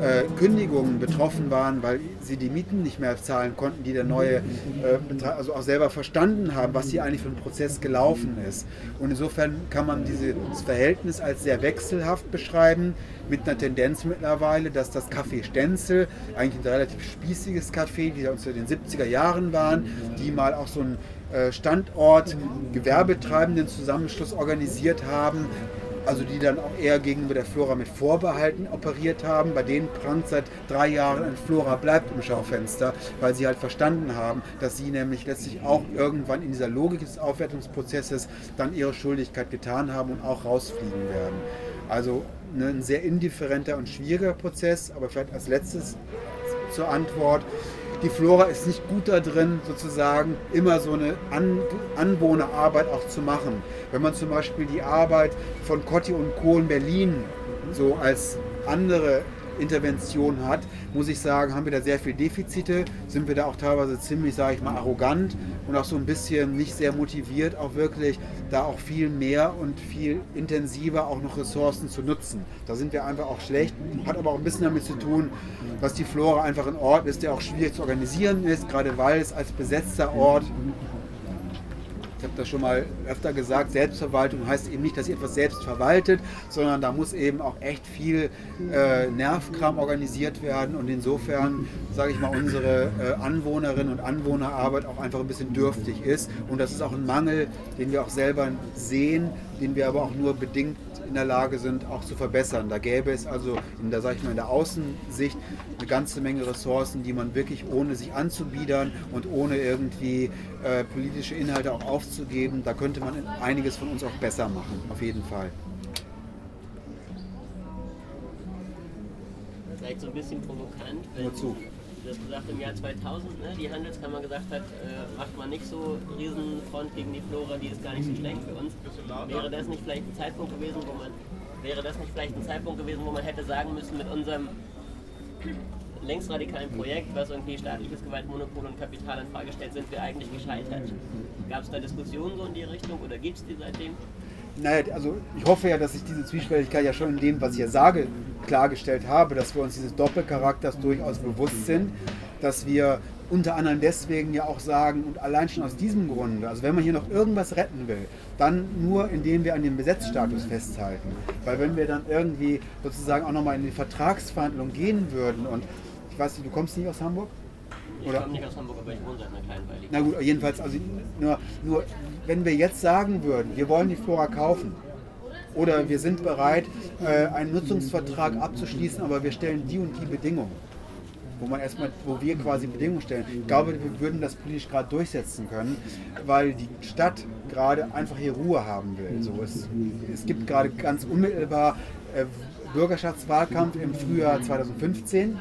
äh, Kündigungen betroffen waren, weil sie die Mieten nicht mehr zahlen konnten, die der neue äh, also auch selber verstanden haben, was hier eigentlich für ein Prozess gelaufen ist. Und insofern kann man dieses Verhältnis als sehr wechselhaft beschreiben, mit einer Tendenz mittlerweile, dass das Café Stenzel, eigentlich ein relativ spießiges Café, die aus den 70er Jahren waren, die mal auch so einen äh, Standort Gewerbetreibenden Zusammenschluss organisiert haben, also die dann auch eher gegenüber der Flora mit Vorbehalten operiert haben. Bei denen prangt seit drei Jahren ein Flora bleibt im Schaufenster, weil sie halt verstanden haben, dass sie nämlich letztlich auch irgendwann in dieser Logik des Aufwertungsprozesses dann ihre Schuldigkeit getan haben und auch rausfliegen werden. Also ne, ein sehr indifferenter und schwieriger Prozess, aber vielleicht als letztes zur Antwort. Die Flora ist nicht gut da drin, sozusagen immer so eine An Anwohnerarbeit auch zu machen. Wenn man zum Beispiel die Arbeit von Cotti und Co. in Berlin so als andere Intervention hat, muss ich sagen, haben wir da sehr viele Defizite, sind wir da auch teilweise ziemlich, sage ich mal, arrogant und auch so ein bisschen nicht sehr motiviert, auch wirklich da auch viel mehr und viel intensiver auch noch Ressourcen zu nutzen. Da sind wir einfach auch schlecht, hat aber auch ein bisschen damit zu tun, dass die Flora einfach ein Ort ist, der auch schwierig zu organisieren ist, gerade weil es als besetzter Ort ich habe das schon mal öfter gesagt, Selbstverwaltung heißt eben nicht, dass ihr etwas selbst verwaltet, sondern da muss eben auch echt viel äh, Nervkram organisiert werden und insofern, sage ich mal, unsere äh, Anwohnerinnen und Anwohnerarbeit auch einfach ein bisschen dürftig ist. Und das ist auch ein Mangel, den wir auch selber sehen, den wir aber auch nur bedingt in der Lage sind, auch zu verbessern. Da gäbe es also in der, sag ich mal, in der Außensicht eine ganze Menge Ressourcen, die man wirklich ohne sich anzubiedern und ohne irgendwie äh, politische Inhalte auch aufzugeben, da könnte man einiges von uns auch besser machen, auf jeden Fall. Vielleicht so ein bisschen provokant, wenn zu. Das gesagt im Jahr 2000, ne, die Handelskammer gesagt hat, äh, macht man nicht so Riesenfront gegen die Flora, die ist gar nicht so schlecht für uns. Wäre das nicht vielleicht ein Zeitpunkt gewesen, wo man wäre das nicht vielleicht ein Zeitpunkt gewesen, wo man hätte sagen müssen, mit unserem längsradikalen Projekt, was irgendwie staatliches Gewaltmonopol und Kapital in Frage stellt, sind wir eigentlich gescheitert. Gab es da Diskussionen so in die Richtung oder gibt es die seitdem? Naja, also ich hoffe ja, dass ich diese Zwiespältigkeit ja schon in dem, was ich hier sage, klargestellt habe, dass wir uns dieses Doppelcharakters durchaus bewusst sind, dass wir unter anderem deswegen ja auch sagen und allein schon aus diesem Grunde, also wenn man hier noch irgendwas retten will, dann nur indem wir an dem Besetzstatus festhalten. Weil wenn wir dann irgendwie sozusagen auch nochmal in die Vertragsverhandlung gehen würden und ich weiß nicht, du kommst nicht aus Hamburg? Ich komme nicht aus Hamburg, aber ich wohne seit einer kleinen Weile. Na gut, jedenfalls, also nur, nur wenn wir jetzt sagen würden, wir wollen die Flora kaufen oder wir sind bereit, äh, einen Nutzungsvertrag abzuschließen, aber wir stellen die und die Bedingungen, wo man erstmal, wo wir quasi Bedingungen stellen. Ich glaube, wir würden das politisch gerade durchsetzen können, weil die Stadt gerade einfach hier Ruhe haben will. So, es, es gibt gerade ganz unmittelbar äh, Bürgerschaftswahlkampf im Frühjahr 2015.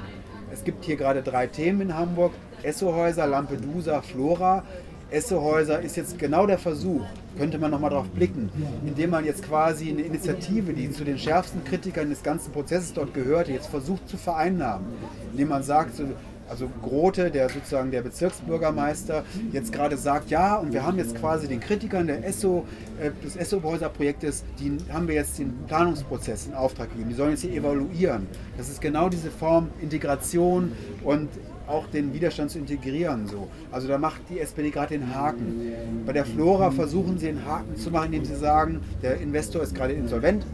Es gibt hier gerade drei Themen in Hamburg. Essohäuser, Lampedusa, Flora. Essohäuser ist jetzt genau der Versuch, könnte man nochmal drauf blicken, indem man jetzt quasi eine Initiative, die zu den schärfsten Kritikern des ganzen Prozesses dort gehörte, jetzt versucht zu vereinnahmen. Indem man sagt, so, also Grote, der sozusagen der Bezirksbürgermeister, jetzt gerade sagt, ja, und wir haben jetzt quasi den Kritikern der Esso, äh, des Esso-Häuser-Projektes, die haben wir jetzt den Planungsprozess in Auftrag gegeben. Die sollen jetzt hier evaluieren. Das ist genau diese Form Integration und auch den Widerstand zu integrieren. So. Also da macht die SPD gerade den Haken. Bei der Flora versuchen sie den Haken zu machen, indem sie sagen, der Investor ist gerade insolvent.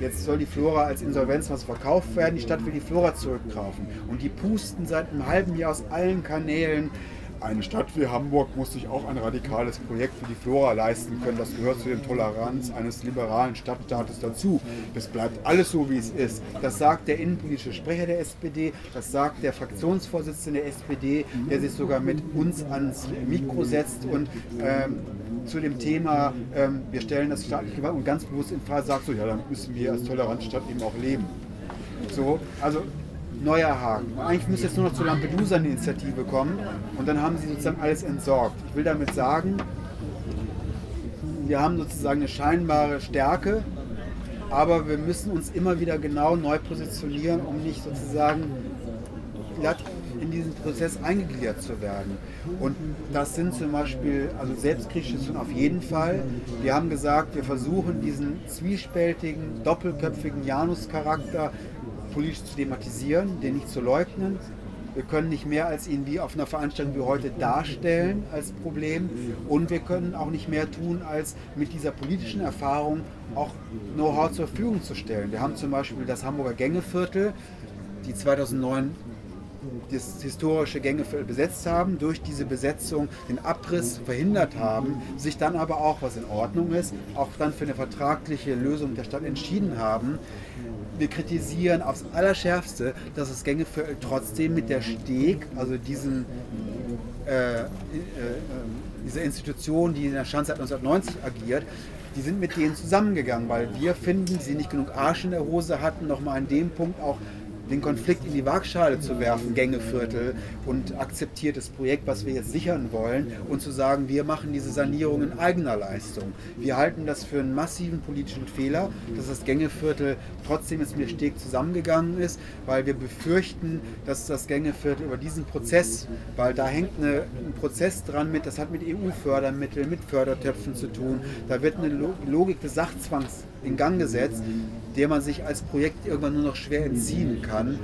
Jetzt soll die Flora als Insolvenz was verkauft werden. Die Stadt will die Flora zurückkaufen. Und die pusten seit einem halben Jahr aus allen Kanälen. Eine Stadt wie Hamburg muss sich auch ein radikales Projekt für die Flora leisten können. Das gehört zu der Toleranz eines liberalen Stadtstaates dazu. Das bleibt alles so, wie es ist. Das sagt der innenpolitische Sprecher der SPD, das sagt der Fraktionsvorsitzende der SPD, der sich sogar mit uns ans Mikro setzt und ähm, zu dem Thema, ähm, wir stellen das staatliche Gewalt und ganz bewusst in Frage sagt, so ja, dann müssen wir als tolerante Stadt eben auch leben. So, also neuer Haken. Und eigentlich müsste jetzt nur noch zur Lampedusa eine Initiative kommen und dann haben sie sozusagen alles entsorgt. Ich will damit sagen, wir haben sozusagen eine scheinbare Stärke, aber wir müssen uns immer wieder genau neu positionieren, um nicht sozusagen glatt in diesen Prozess eingegliedert zu werden. Und das sind zum Beispiel, also Selbstkriegssituationen auf jeden Fall. Wir haben gesagt, wir versuchen diesen zwiespältigen, doppelköpfigen Janus-Charakter politisch zu thematisieren, den nicht zu leugnen. Wir können nicht mehr als ihn wie auf einer Veranstaltung wie heute darstellen als Problem und wir können auch nicht mehr tun, als mit dieser politischen Erfahrung auch Know-how zur Verfügung zu stellen. Wir haben zum Beispiel das Hamburger Gängeviertel, die 2009 das historische Gängeviertel besetzt haben, durch diese Besetzung den Abriss verhindert haben, sich dann aber auch, was in Ordnung ist, auch dann für eine vertragliche Lösung der Stadt entschieden haben. Wir kritisieren aufs Allerschärfste, dass das Gängeviertel trotzdem mit der Steg, also diesen äh, äh, dieser Institution, die in der Stand seit 1990 agiert, die sind mit denen zusammengegangen, weil wir finden, sie nicht genug Arsch in der Hose hatten, nochmal an dem Punkt auch den Konflikt in die Waagschale zu werfen, Gängeviertel und akzeptiertes Projekt, was wir jetzt sichern wollen und zu sagen, wir machen diese Sanierung in eigener Leistung. Wir halten das für einen massiven politischen Fehler, dass das Gängeviertel trotzdem jetzt mit Steg zusammengegangen ist, weil wir befürchten, dass das Gängeviertel über diesen Prozess, weil da hängt eine, ein Prozess dran mit, das hat mit EU-Fördermitteln, mit Fördertöpfen zu tun, da wird eine Logik des Sachzwangs in Gang gesetzt, der man sich als Projekt irgendwann nur noch schwer entziehen kann.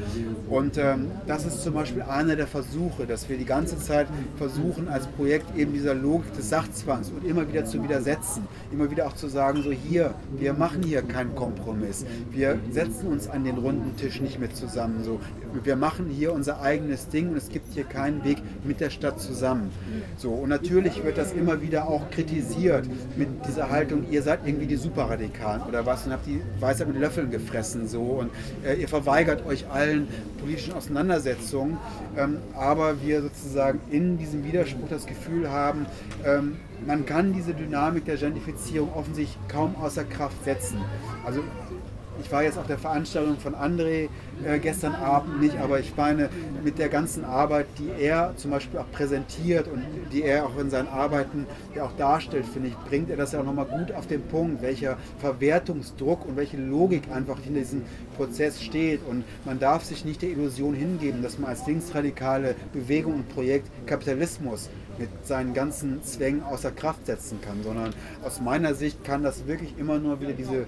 Und ähm, das ist zum Beispiel einer der Versuche, dass wir die ganze Zeit versuchen, als Projekt eben dieser Logik des Sachzwangs und immer wieder zu widersetzen, immer wieder auch zu sagen, so hier, wir machen hier keinen Kompromiss, wir setzen uns an den runden Tisch nicht mit zusammen, so, wir machen hier unser eigenes Ding und es gibt hier keinen Weg mit der Stadt zusammen. So, und natürlich wird das immer wieder auch kritisiert mit dieser Haltung, ihr seid irgendwie die Superradikalen oder was und habt die Weisheit mit Löffeln gefressen so und äh, ihr verweigert euch allen politischen Auseinandersetzungen, ähm, aber wir sozusagen in diesem Widerspruch das Gefühl haben, ähm, man kann diese Dynamik der Gentrifizierung offensichtlich kaum außer Kraft setzen. Also ich war jetzt auf der Veranstaltung von André äh, gestern Abend nicht, aber ich meine, mit der ganzen Arbeit, die er zum Beispiel auch präsentiert und die er auch in seinen Arbeiten ja auch darstellt, finde ich, bringt er das ja auch nochmal gut auf den Punkt, welcher Verwertungsdruck und welche Logik einfach hinter diesem Prozess steht. Und man darf sich nicht der Illusion hingeben, dass man als linksradikale Bewegung und Projekt Kapitalismus mit seinen ganzen Zwängen außer Kraft setzen kann, sondern aus meiner Sicht kann das wirklich immer nur wieder diese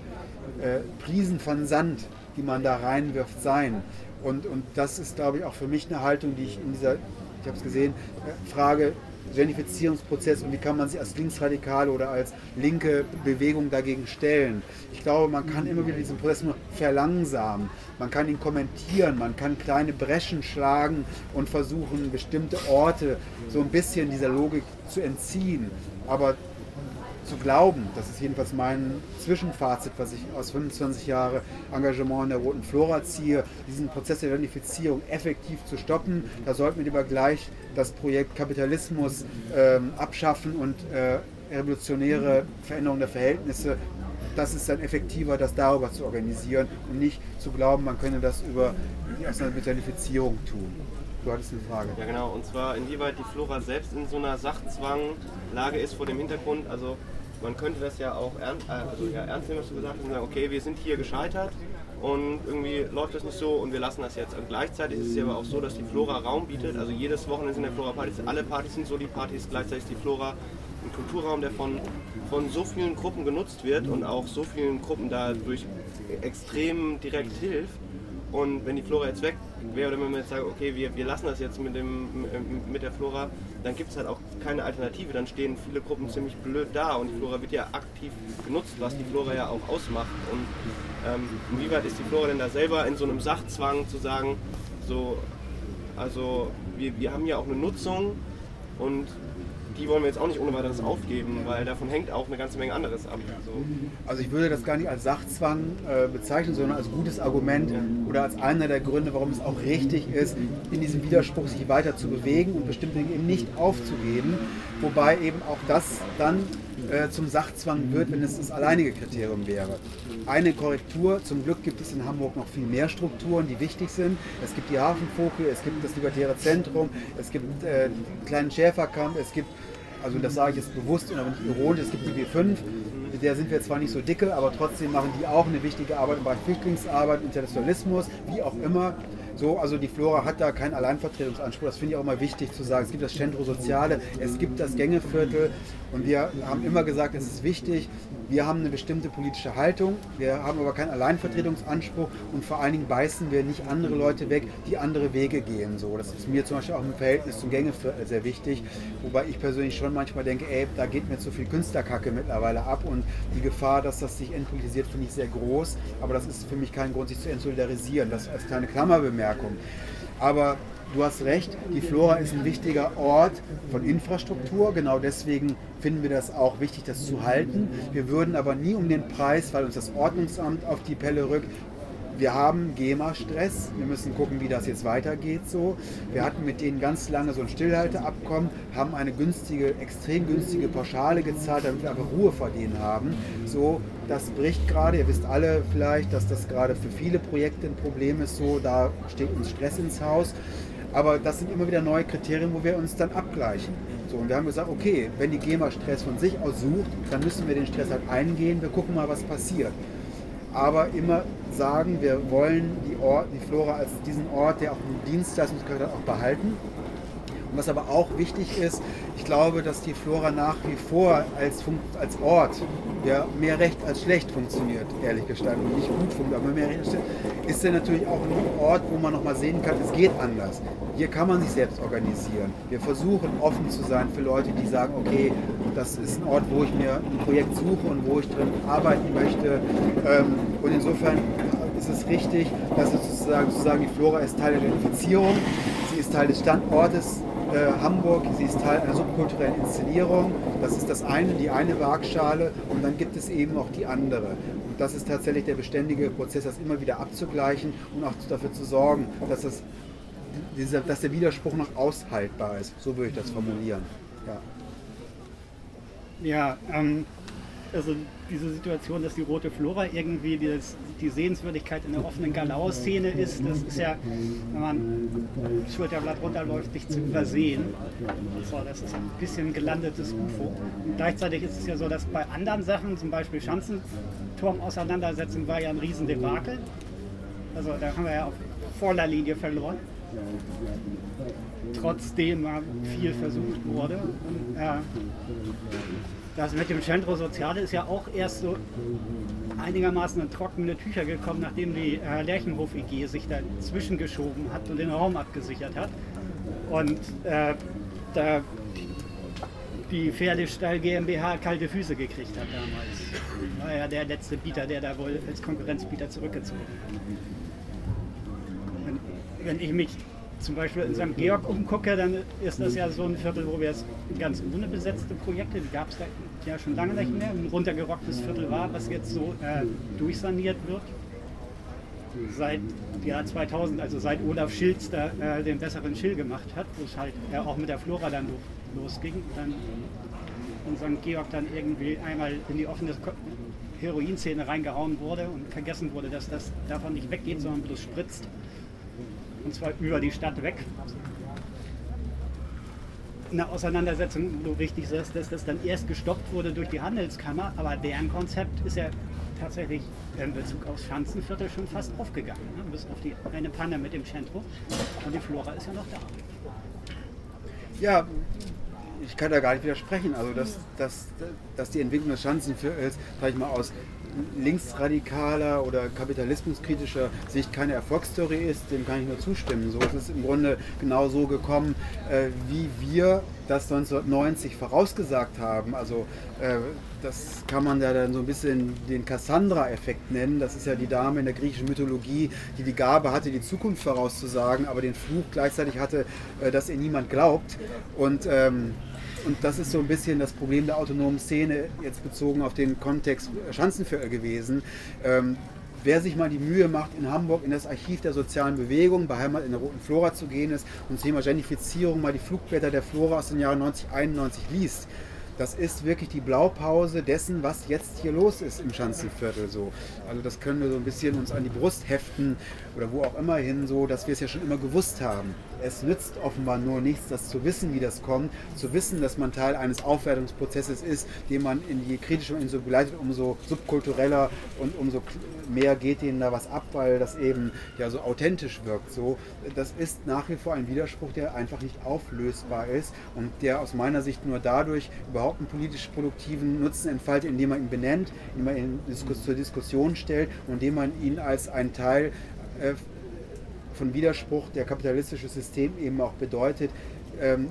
äh, Prisen von Sand, die man da reinwirft, sein. Und, und das ist, glaube ich, auch für mich eine Haltung, die ich in dieser, ich habe es gesehen, äh, Frage Genifizierungsprozess und wie kann man sich als Linksradikale oder als linke Bewegung dagegen stellen. Ich glaube, man kann immer wieder diesen Prozess nur verlangsamen. Man kann ihn kommentieren, man kann kleine Breschen schlagen und versuchen, bestimmte Orte so ein bisschen dieser Logik zu entziehen. Aber zu glauben, das ist jedenfalls mein Zwischenfazit, was ich aus 25 Jahren Engagement in der Roten Flora ziehe, diesen Prozess der Identifizierung effektiv zu stoppen. Da sollten wir lieber gleich das Projekt Kapitalismus ähm, abschaffen und äh, revolutionäre Veränderung der Verhältnisse. Das ist dann effektiver, das darüber zu organisieren und nicht zu glauben, man könne das über die Identifizierung tun. Du hattest eine Frage. Ja genau, und zwar inwieweit die Flora selbst in so einer Sachzwanglage ist vor dem Hintergrund, also man könnte das ja auch ernst, äh, also ja, ernst nehmen, was du gesagt hast, und sagen, okay, wir sind hier gescheitert und irgendwie läuft das nicht so und wir lassen das jetzt. Und gleichzeitig ist es ja aber auch so, dass die Flora Raum bietet, also jedes Wochenende sind der Flora Partys, alle Partys sind so die Partys, gleichzeitig ist die Flora ein Kulturraum, der von, von so vielen Gruppen genutzt wird und auch so vielen Gruppen dadurch extrem direkt hilft. Und wenn die Flora jetzt weg wäre wenn man jetzt sagt, okay, wir, wir lassen das jetzt mit, dem, mit der Flora, dann gibt es halt auch keine Alternative. Dann stehen viele Gruppen ziemlich blöd da und die Flora wird ja aktiv genutzt, was die Flora ja auch ausmacht. Und ähm, inwieweit ist die Flora denn da selber in so einem Sachzwang zu sagen, so, also wir, wir haben ja auch eine Nutzung und die wollen wir jetzt auch nicht ohne weiteres aufgeben, weil davon hängt auch eine ganze Menge anderes ab. So. Also ich würde das gar nicht als Sachzwang äh, bezeichnen, sondern als gutes Argument oder als einer der Gründe, warum es auch richtig ist, in diesem Widerspruch sich weiter zu bewegen und bestimmte Dinge eben nicht aufzugeben, wobei eben auch das dann äh, zum Sachzwang wird, wenn es das alleinige Kriterium wäre. Eine Korrektur, zum Glück gibt es in Hamburg noch viel mehr Strukturen, die wichtig sind. Es gibt die Hafenfoke, es gibt das Libertäre Zentrum, es gibt äh, kleinen Schäferkamp, es gibt also das sage ich jetzt bewusst und nicht ironisch, es gibt die B5, mit der sind wir zwar nicht so dicke, aber trotzdem machen die auch eine wichtige Arbeit bei Flüchtlingsarbeit, Internationalismus, wie auch immer. So, also die Flora hat da keinen Alleinvertretungsanspruch. Das finde ich auch mal wichtig zu sagen. Es gibt das Centro Soziale, es gibt das Gängeviertel und wir haben immer gesagt, es ist wichtig. Wir haben eine bestimmte politische Haltung, wir haben aber keinen Alleinvertretungsanspruch und vor allen Dingen beißen wir nicht andere Leute weg, die andere Wege gehen. So, das ist mir zum Beispiel auch im Verhältnis zum Gängeviertel sehr wichtig, wobei ich persönlich schon manchmal denke, ey, da geht mir zu viel Künstlerkacke mittlerweile ab und die Gefahr, dass das sich entpolitisiert, finde ich sehr groß. Aber das ist für mich kein Grund, sich zu entsolidarisieren. Das als kleine Klammerbemerkung. Aber du hast recht, die Flora ist ein wichtiger Ort von Infrastruktur. Genau deswegen finden wir das auch wichtig, das zu halten. Wir würden aber nie um den Preis, weil uns das Ordnungsamt auf die Pelle rückt, wir haben GEMA-Stress. Wir müssen gucken, wie das jetzt weitergeht. So. Wir hatten mit denen ganz lange so ein Stillhalteabkommen, haben eine günstige, extrem günstige Pauschale gezahlt, damit wir einfach Ruhe vor denen haben. So, das bricht gerade. Ihr wisst alle vielleicht, dass das gerade für viele Projekte ein Problem ist. So, da steht uns Stress ins Haus. Aber das sind immer wieder neue Kriterien, wo wir uns dann abgleichen. So, und wir haben gesagt, okay, wenn die GEMA Stress von sich aus sucht, dann müssen wir den Stress halt eingehen. Wir gucken mal, was passiert aber immer sagen, wir wollen die, Ort, die Flora als diesen Ort, der auch einen Dienstleistungscharakter auch behalten. Und was aber auch wichtig ist, ich glaube, dass die Flora nach wie vor als, als Ort, der mehr recht als schlecht funktioniert, ehrlich gestanden, nicht gut funktioniert, aber mehr recht als schlecht, ist er natürlich auch ein Ort, wo man nochmal sehen kann, es geht anders. Hier kann man sich selbst organisieren. Wir versuchen offen zu sein für Leute, die sagen, okay, das ist ein Ort, wo ich mir ein Projekt suche und wo ich drin arbeiten möchte. Ähm, und insofern ist es richtig, dass sozusagen, sozusagen die Flora ist Teil der Identifizierung, sie ist Teil des Standortes äh, Hamburg, sie ist Teil einer subkulturellen Inszenierung. Das ist das eine, die eine Waagschale und dann gibt es eben auch die andere. Und das ist tatsächlich der beständige Prozess, das immer wieder abzugleichen und auch dafür zu sorgen, dass, das, dieser, dass der Widerspruch noch aushaltbar ist. So würde ich das formulieren. Ja. Ja, ähm, also diese Situation, dass die rote Flora irgendwie das, die Sehenswürdigkeit in der offenen Galau-Szene ist, das ist ja, wenn man Schulterblatt runterläuft, nicht zu übersehen. So, das ist ein bisschen gelandetes UFO. Und gleichzeitig ist es ja so, dass bei anderen Sachen, zum Beispiel Schanzenturm-Auseinandersetzung, war ja ein Riesendebakel. Also da haben wir ja auf Vorderlinie verloren. Trotzdem viel versucht wurde. Und, äh, das mit dem Centro Soziale ist ja auch erst so einigermaßen in trockene Tücher gekommen, nachdem die äh, Lerchenhof EG sich dazwischen geschoben hat und den Raum abgesichert hat. Und äh, da die Pferdestall GmbH kalte Füße gekriegt hat damals. War ja der letzte Bieter, der da wohl als Konkurrenzbieter zurückgezogen hat. Wenn, wenn ich mich zum Beispiel in St. Georg umgucke, dann ist das ja so ein Viertel, wo wir jetzt ganz ohne besetzte Projekte, die gab es ja schon lange nicht mehr, ein runtergerocktes Viertel war, was jetzt so äh, durchsaniert wird. Seit Jahr 2000, also seit Olaf Schilz da äh, den besseren Schill gemacht hat, wo es halt äh, auch mit der Flora dann losging. Dann in St. Georg dann irgendwie einmal in die offene Heroinszene reingehauen wurde und vergessen wurde, dass das davon nicht weggeht, sondern bloß spritzt und zwar über die Stadt weg. Eine Auseinandersetzung, wo du richtig sagst, dass das dann erst gestoppt wurde durch die Handelskammer, aber deren Konzept ist ja tatsächlich in Bezug aufs Schanzenviertel schon fast aufgegangen. Ne? Bis auf die eine Panne mit dem Centro. Und die Flora ist ja noch da. Ja, ich kann da gar nicht widersprechen. Also, dass, dass, dass die Entwicklung des Schanzenviertels, sag ich mal, aus linksradikaler oder kapitalismuskritischer Sicht keine Erfolgsstory ist, dem kann ich nur zustimmen. So ist es im Grunde genau so gekommen, äh, wie wir das 1990 vorausgesagt haben. Also äh, das kann man ja dann so ein bisschen den Cassandra-Effekt nennen. Das ist ja die Dame in der griechischen Mythologie, die die Gabe hatte, die Zukunft vorauszusagen, aber den Fluch gleichzeitig hatte, äh, dass ihr niemand glaubt. Und ähm, und das ist so ein bisschen das Problem der autonomen Szene, jetzt bezogen auf den Kontext Schanzenviertel gewesen. Ähm, wer sich mal die Mühe macht, in Hamburg in das Archiv der sozialen Bewegung, beheimat in der Roten Flora zu gehen ist und zum Thema Genifizierung mal die Flugblätter der Flora aus den Jahren 1991 liest, das ist wirklich die Blaupause dessen, was jetzt hier los ist im Schanzenviertel. So. Also das können wir so ein bisschen uns an die Brust heften oder wo auch immer hin, so, dass wir es ja schon immer gewusst haben. Es nützt offenbar nur nichts, das zu wissen, wie das kommt, zu wissen, dass man Teil eines Aufwertungsprozesses ist, den man in je kritischer und so begleitet, umso subkultureller und umso mehr geht ihnen da was ab, weil das eben ja so authentisch wirkt. So, das ist nach wie vor ein Widerspruch, der einfach nicht auflösbar ist und der aus meiner Sicht nur dadurch überhaupt einen politisch produktiven Nutzen entfaltet, indem man ihn benennt, indem man ihn zur Diskussion stellt und indem man ihn als einen Teil äh, von Widerspruch, der kapitalistische System eben auch bedeutet, ähm,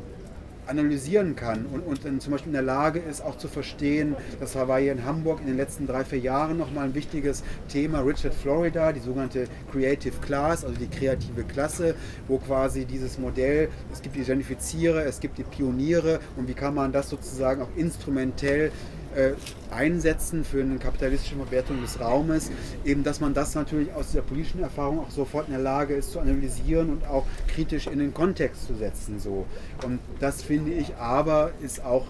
analysieren kann und, und dann zum Beispiel in der Lage ist, auch zu verstehen, das war hier in Hamburg in den letzten drei, vier Jahren nochmal ein wichtiges Thema, Richard Florida, die sogenannte Creative Class, also die kreative Klasse, wo quasi dieses Modell, es gibt die Gentrifiziere, es gibt die Pioniere und wie kann man das sozusagen auch instrumentell äh, einsetzen für eine kapitalistische Verwertung des Raumes, eben dass man das natürlich aus dieser politischen Erfahrung auch sofort in der Lage ist zu analysieren und auch kritisch in den Kontext zu setzen. So. Und das finde ich aber ist auch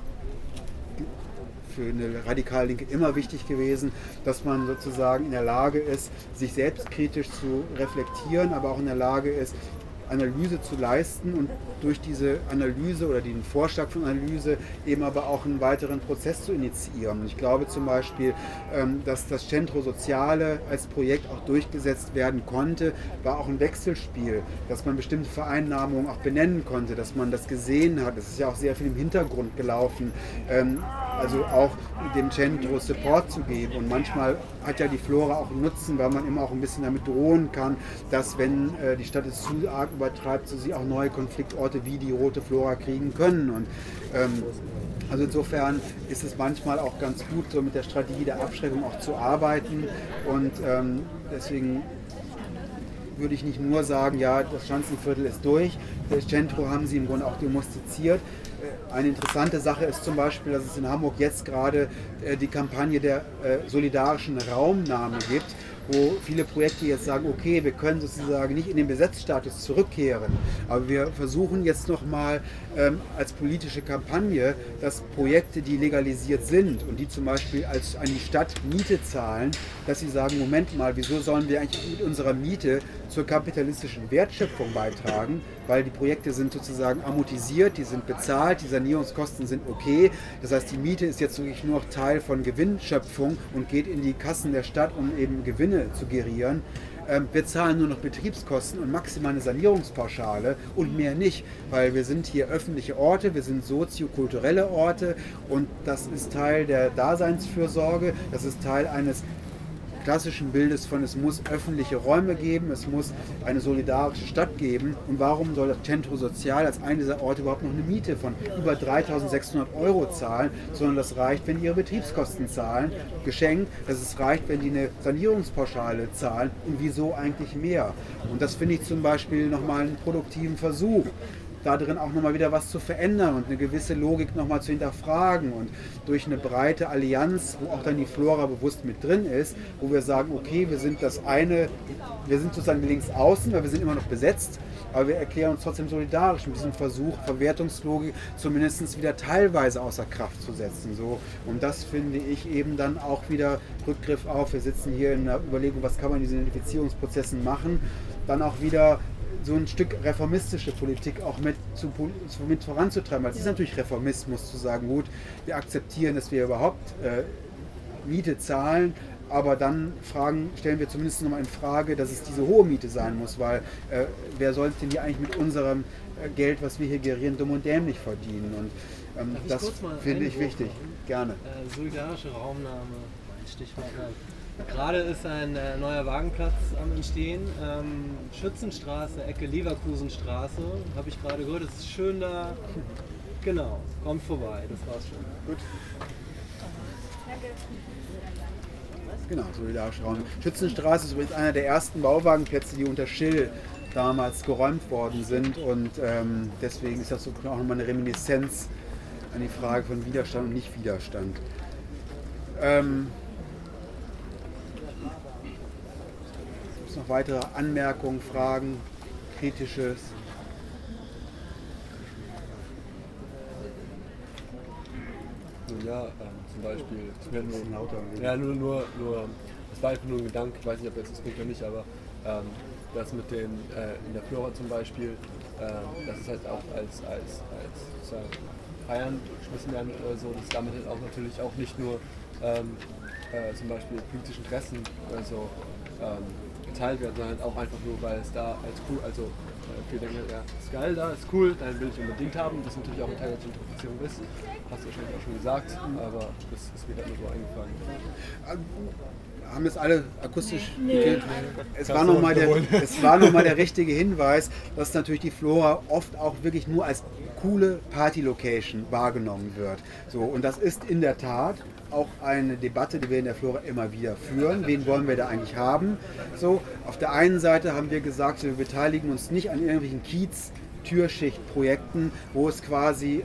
für eine radikal Linke immer wichtig gewesen, dass man sozusagen in der Lage ist, sich selbstkritisch zu reflektieren, aber auch in der Lage ist, Analyse zu leisten und durch diese Analyse oder den Vorschlag von Analyse eben aber auch einen weiteren Prozess zu initiieren. Und ich glaube zum Beispiel, ähm, dass das Centro Soziale als Projekt auch durchgesetzt werden konnte, war auch ein Wechselspiel, dass man bestimmte Vereinnahmungen auch benennen konnte, dass man das gesehen hat. Es ist ja auch sehr viel im Hintergrund gelaufen, ähm, also auch dem Centro Support zu geben. Und manchmal hat ja die Flora auch einen Nutzen, weil man immer auch ein bisschen damit drohen kann, dass wenn äh, die Stadt es zu arg übertreibt, so sie auch neue Konfliktorte wie die rote Flora kriegen können. Und ähm, also insofern ist es manchmal auch ganz gut, so mit der Strategie der Abschreckung auch zu arbeiten. Und ähm, deswegen würde ich nicht nur sagen, ja, das Schanzenviertel ist durch. Das Centro haben sie im Grunde auch demonstriziert. Äh, eine interessante Sache ist zum Beispiel, dass es in Hamburg jetzt gerade äh, die Kampagne der äh, solidarischen Raumnahme gibt wo viele Projekte jetzt sagen, okay, wir können sozusagen nicht in den Besetzstatus zurückkehren, aber wir versuchen jetzt nochmal ähm, als politische Kampagne, dass Projekte, die legalisiert sind und die zum Beispiel als an die Stadt Miete zahlen, dass sie sagen, Moment mal, wieso sollen wir eigentlich mit unserer Miete zur kapitalistischen Wertschöpfung beitragen, weil die Projekte sind sozusagen amortisiert, die sind bezahlt, die Sanierungskosten sind okay. Das heißt, die Miete ist jetzt wirklich nur noch Teil von Gewinnschöpfung und geht in die Kassen der Stadt, um eben Gewinne zu gerieren. Ähm, wir zahlen nur noch Betriebskosten und maximal eine Sanierungspauschale und mehr nicht, weil wir sind hier öffentliche Orte, wir sind soziokulturelle Orte und das ist Teil der Daseinsfürsorge, das ist Teil eines klassischen Bildes von es muss öffentliche Räume geben, es muss eine solidarische Stadt geben. Und warum soll das Centro Sozial als einer dieser Orte überhaupt noch eine Miete von über 3600 Euro zahlen, sondern das reicht, wenn die ihre Betriebskosten zahlen, geschenkt, dass es reicht, wenn die eine Sanierungspauschale zahlen und wieso eigentlich mehr. Und das finde ich zum Beispiel nochmal einen produktiven Versuch da drin auch nochmal wieder was zu verändern und eine gewisse Logik nochmal zu hinterfragen und durch eine breite Allianz, wo auch dann die Flora bewusst mit drin ist, wo wir sagen, okay, wir sind das eine, wir sind sozusagen links außen, weil wir sind immer noch besetzt, aber wir erklären uns trotzdem solidarisch mit diesem Versuch, Verwertungslogik zumindest wieder teilweise außer Kraft zu setzen. So. Und das finde ich eben dann auch wieder Rückgriff auf, wir sitzen hier in der Überlegung, was kann man in diesen Identifizierungsprozessen machen, dann auch wieder so ein Stück reformistische Politik auch mit, zu, mit voranzutreiben. Weil es ist natürlich Reformismus zu sagen, gut, wir akzeptieren, dass wir überhaupt äh, Miete zahlen, aber dann fragen, stellen wir zumindest nochmal in Frage, dass es diese hohe Miete sein muss, weil äh, wer sollte denn hier eigentlich mit unserem äh, Geld, was wir hier gerieren, dumm und dämlich verdienen? Und ähm, das finde ich wichtig. Gerne. Äh, solidarische Raumnahme, Stichwort. Gerade ist ein äh, neuer Wagenplatz am Entstehen. Ähm, Schützenstraße, Ecke Leverkusenstraße. Habe ich gerade gehört, es ist schön da. Genau, kommt vorbei, das war's schon. Gut. Genau, solidarische Raum. Schützenstraße ist übrigens einer der ersten Bauwagenplätze, die unter Schill damals geräumt worden sind und ähm, deswegen ist das so auch nochmal eine Reminiszenz an die Frage von Widerstand und Nicht-Widerstand. Ähm, noch weitere Anmerkungen, Fragen, Kritisches? Ja, ähm, zum Beispiel, nur, ja, nur, nur, nur, das war einfach nur ein Gedanke, ich weiß nicht, ob jetzt das bringt oder nicht, aber ähm, das mit den, äh, in der Flora zum Beispiel, äh, das ist halt auch als, als, als sozusagen Feiern geschmissen werden oder so, dass damit halt auch natürlich auch nicht nur ähm, äh, zum Beispiel politische Interessen oder so ähm, geteilt werden, sondern auch einfach nur, weil es da als cool, also äh, viele denken, ja, ist geil da, ist cool, dann will ich unbedingt haben, das natürlich auch ein Teil der Gentrifizierung ist. Hast du wahrscheinlich auch schon gesagt, aber das ist mir halt nur so eingefallen. haben es alle akustisch. Nee. Okay. Es, war noch mal der, es war nochmal der richtige Hinweis, dass natürlich die Flora oft auch wirklich nur als coole Party-Location wahrgenommen wird. So, und das ist in der Tat auch eine Debatte, die wir in der Flora immer wieder führen. Wen wollen wir da eigentlich haben? So, auf der einen Seite haben wir gesagt, wir beteiligen uns nicht an irgendwelchen Kiez-Türschicht-Projekten, wo es quasi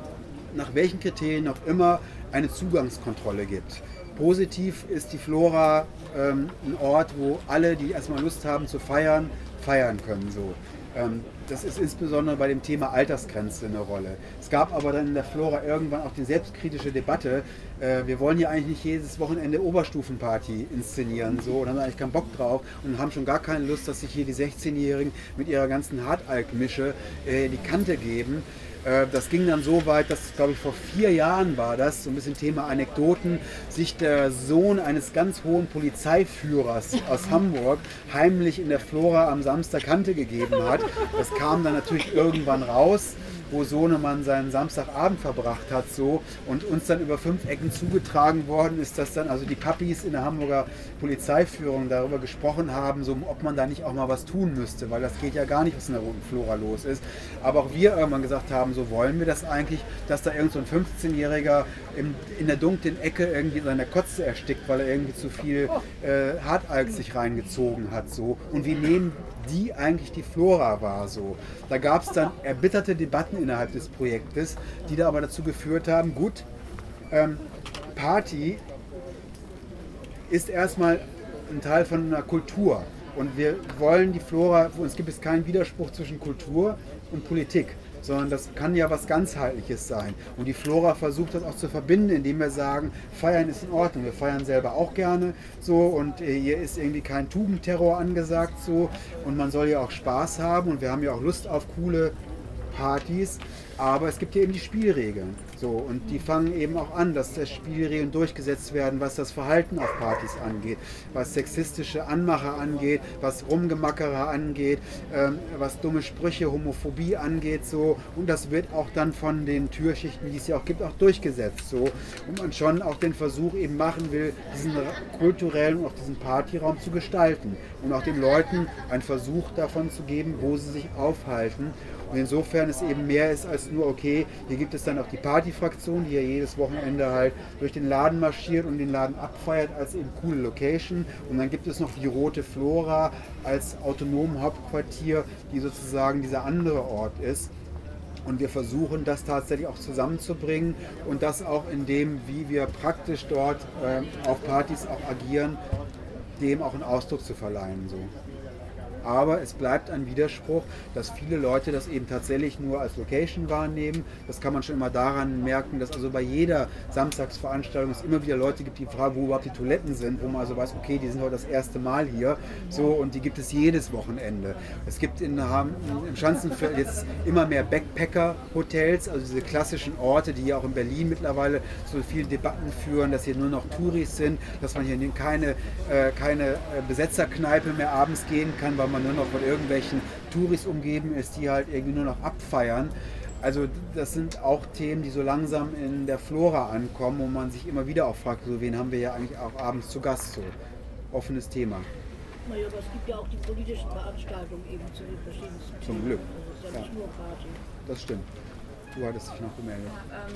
nach welchen Kriterien auch immer eine Zugangskontrolle gibt. Positiv ist die Flora ähm, ein Ort, wo alle, die erstmal Lust haben zu feiern, feiern können. So. Ähm, das ist insbesondere bei dem Thema Altersgrenze eine Rolle. Es gab aber dann in der Flora irgendwann auch die selbstkritische Debatte, äh, wir wollen hier eigentlich nicht jedes Wochenende Oberstufenparty inszenieren so und haben eigentlich keinen Bock drauf und haben schon gar keine Lust, dass sich hier die 16-Jährigen mit ihrer ganzen Hartalk-Mische äh, die Kante geben. Äh, Das ging dann so weit, dass, glaube ich, vor vier Jahren war das, so ein bisschen Thema Anekdoten, sich der Sohn eines ganz hohen Polizeiführers aus Hamburg heimlich in der Flora am Samstag Kante gegeben hat. Das kam dann natürlich irgendwann raus wo Sohnemann seinen Samstagabend verbracht hat so und uns dann über fünf Ecken zugetragen worden ist, dass dann also die Papis in der Hamburger Polizeiführung darüber gesprochen haben, so, ob man da nicht auch mal was tun müsste, weil das geht ja gar nicht, was in der Roten Flora los ist. Aber auch wir irgendwann gesagt haben, so wollen wir das eigentlich, dass da irgend so ein 15-Jähriger in, der dunklen Ecke irgendwie in seiner Kotze erstickt, weil er irgendwie zu viel äh, Hartalk sich reingezogen hat so und wie nehmen die eigentlich die Flora war so. Da gab es dann erbitterte Debatten innerhalb des Projektes, die da aber dazu geführt haben, gut, ähm, Party ist erstmal ein Teil von einer Kultur. Und wir wollen die Flora, für uns gibt es keinen Widerspruch zwischen Kultur und Politik, sondern das kann ja was ganzheitliches sein. Und die Flora versucht das auch zu verbinden, indem wir sagen, feiern ist in Ordnung. Wir feiern selber auch gerne so und äh, hier ist irgendwie kein Tugendterror angesagt so und man soll ja auch Spaß haben und wir haben ja auch Lust auf coole Partys, aber es gibt ja eben die Spielregeln. So, und die fangen eben auch an, dass das Spielregeln durchgesetzt werden, was das Verhalten auf Partys angeht, was sexistische Anmacher angeht, was Rumgemackerer angeht, ähm, was dumme Sprüche, Homophobie angeht, so. Und das wird auch dann von den Türschichten, die es ja auch gibt, auch durchgesetzt, so. Und man schon auch den Versuch eben machen will, diesen kulturellen und auch diesen Partyraum zu gestalten und auch den Leuten einen Versuch davon zu geben, wo sie sich aufhalten. Und insofern es eben mehr ist als nur, okay, hier gibt es dann auch die Partyfraktion, die ja jedes Wochenende halt durch den Laden marschiert und den Laden abfeiert als eben coole Location. Und dann gibt es noch die Rote Flora als autonomen Hauptquartier, die sozusagen dieser andere Ort ist. Und wir versuchen das tatsächlich auch zusammenzubringen und das auch in dem, wie wir praktisch dort ähm, auf Partys auch agieren, dem auch einen Ausdruck zu verleihen. So. Aber es bleibt ein Widerspruch, dass viele Leute das eben tatsächlich nur als Location wahrnehmen. Das kann man schon immer daran merken, dass also bei jeder Samstagsveranstaltung es immer wieder Leute gibt, die fragen, wo überhaupt die Toiletten sind, wo man also weiß, okay, die sind heute das erste Mal hier. So, und die gibt es jedes Wochenende. Es gibt in, im Schanzenfeld jetzt immer mehr Backpacker-Hotels, also diese klassischen Orte, die ja auch in Berlin mittlerweile so viele Debatten führen, dass hier nur noch Touris sind, dass man hier keine, äh, keine äh, Besetzerkneipe mehr abends gehen kann, weil man nur noch von irgendwelchen Touris umgeben ist, die halt irgendwie nur noch abfeiern. Also das sind auch Themen, die so langsam in der Flora ankommen, wo man sich immer wieder auch fragt, so wen haben wir ja eigentlich auch abends zu Gast so. Offenes Thema. Naja, aber es gibt ja auch die politischen Veranstaltungen eben zu den verschiedensten Zum Themen. Glück. Also es ist ja, Ja. nicht nur Party. Das stimmt. Du hattest dich noch gemeldet. Ähm,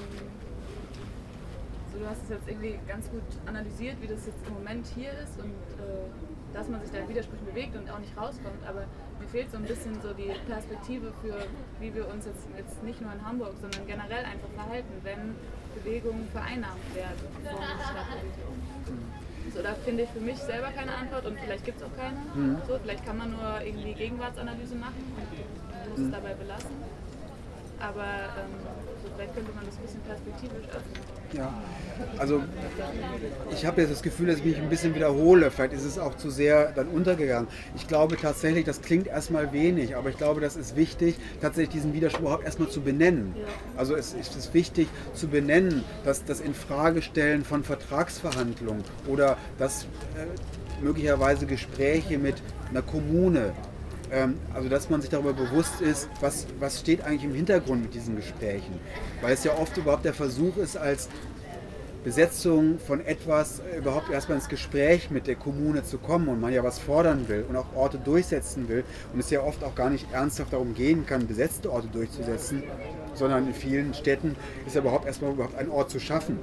so, du hast es jetzt irgendwie ganz gut analysiert, wie das jetzt im Moment hier ist und äh, dass man sich da in Widersprüchen bewegt und auch nicht rauskommt. Aber mir fehlt so ein bisschen so die Perspektive für, wie wir uns jetzt, jetzt nicht nur in Hamburg, sondern generell einfach verhalten, wenn Bewegungen vereinnahmt werden von. So, da finde ich für mich selber keine Antwort und vielleicht gibt es auch keine. Mhm. So, vielleicht kann man nur irgendwie Gegenwartsanalyse machen und muss es Mhm. dabei belassen. Aber ähm, so vielleicht könnte man das ein bisschen perspektivisch öffnen. Ja, also ich habe jetzt das Gefühl, dass ich mich ein bisschen wiederhole. Vielleicht ist es auch zu sehr dann untergegangen. Ich glaube tatsächlich, das klingt erstmal wenig, aber ich glaube, das ist wichtig, tatsächlich diesen Widerspruch überhaupt erstmal zu benennen. Also es ist es wichtig zu benennen, dass das Infragestellen von Vertragsverhandlungen oder das äh, möglicherweise Gespräche mit einer Kommune also dass man sich darüber bewusst ist, was, was steht eigentlich im Hintergrund mit diesen Gesprächen. Weil es ja oft überhaupt der Versuch ist, als Besetzung von etwas überhaupt erstmal ins Gespräch mit der Kommune zu kommen und man ja was fordern will und auch Orte durchsetzen will und es ja oft auch gar nicht ernsthaft darum gehen kann, besetzte Orte durchzusetzen, sondern in vielen Städten ist ja überhaupt erstmal überhaupt ein Ort zu schaffen.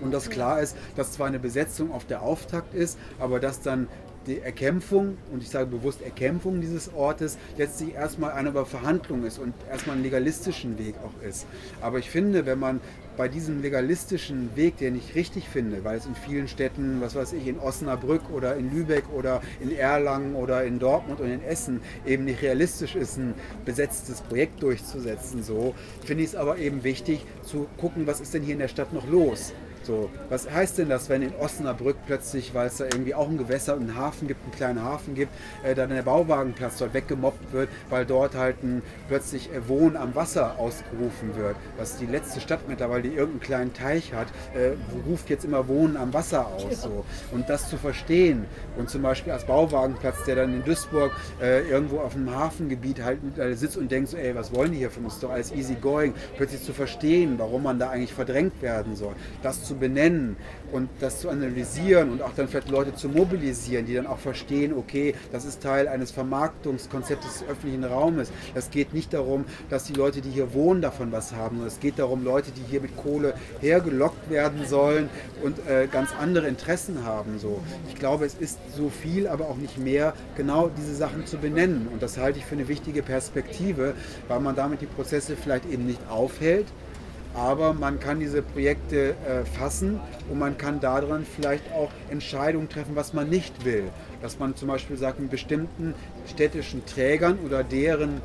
Und dass klar ist, dass zwar eine Besetzung auf der Auftakt ist, aber dass dann die Erkämpfung, und ich sage bewusst Erkämpfung dieses Ortes, letztlich erstmal eine über Verhandlung ist und erstmal einen legalistischen Weg auch ist. Aber ich finde, wenn man bei diesem legalistischen Weg, den ich richtig finde, weil es in vielen Städten, was weiß ich, in Osnabrück oder in Lübeck oder in Erlangen oder in Dortmund und in Essen eben nicht realistisch ist, ein besetztes Projekt durchzusetzen, so finde ich es aber eben wichtig zu gucken, was ist denn hier in der Stadt noch los. So, was heißt denn das, wenn in Osnabrück plötzlich, weil es da irgendwie auch ein Gewässer und einen Hafen gibt, einen kleinen Hafen gibt, äh, dann der Bauwagenplatz dort weggemobbt wird, weil dort halt ein, plötzlich äh, Wohnen am Wasser ausgerufen wird. Was die letzte Stadt mittlerweile, die irgendeinen kleinen Teich hat, äh, ruft jetzt immer Wohnen am Wasser aus. So. Und das zu verstehen und zum Beispiel als Bauwagenplatz, der dann in Duisburg äh, irgendwo auf einem Hafengebiet halt sitzt und denkt so, ey, was wollen die hier von uns? Doch alles easy going. Plötzlich zu verstehen, warum man da eigentlich verdrängt werden soll. Das zu benennen und das zu analysieren und auch dann vielleicht Leute zu mobilisieren, die dann auch verstehen, okay, das ist Teil eines Vermarktungskonzeptes des öffentlichen Raumes. Es geht nicht darum, dass die Leute, die hier wohnen, davon was haben, sondern es geht darum, Leute, die hier mit Kohle hergelockt werden sollen und äh, ganz andere Interessen haben. So. Ich glaube, es ist so viel, aber auch nicht mehr, genau diese Sachen zu benennen. Und das halte ich für eine wichtige Perspektive, weil man damit die Prozesse vielleicht eben nicht aufhält, aber man kann diese Projekte äh, fassen und man kann daran vielleicht auch Entscheidungen treffen, was man nicht will. Dass man zum Beispiel sagt, mit bestimmten städtischen Trägern oder deren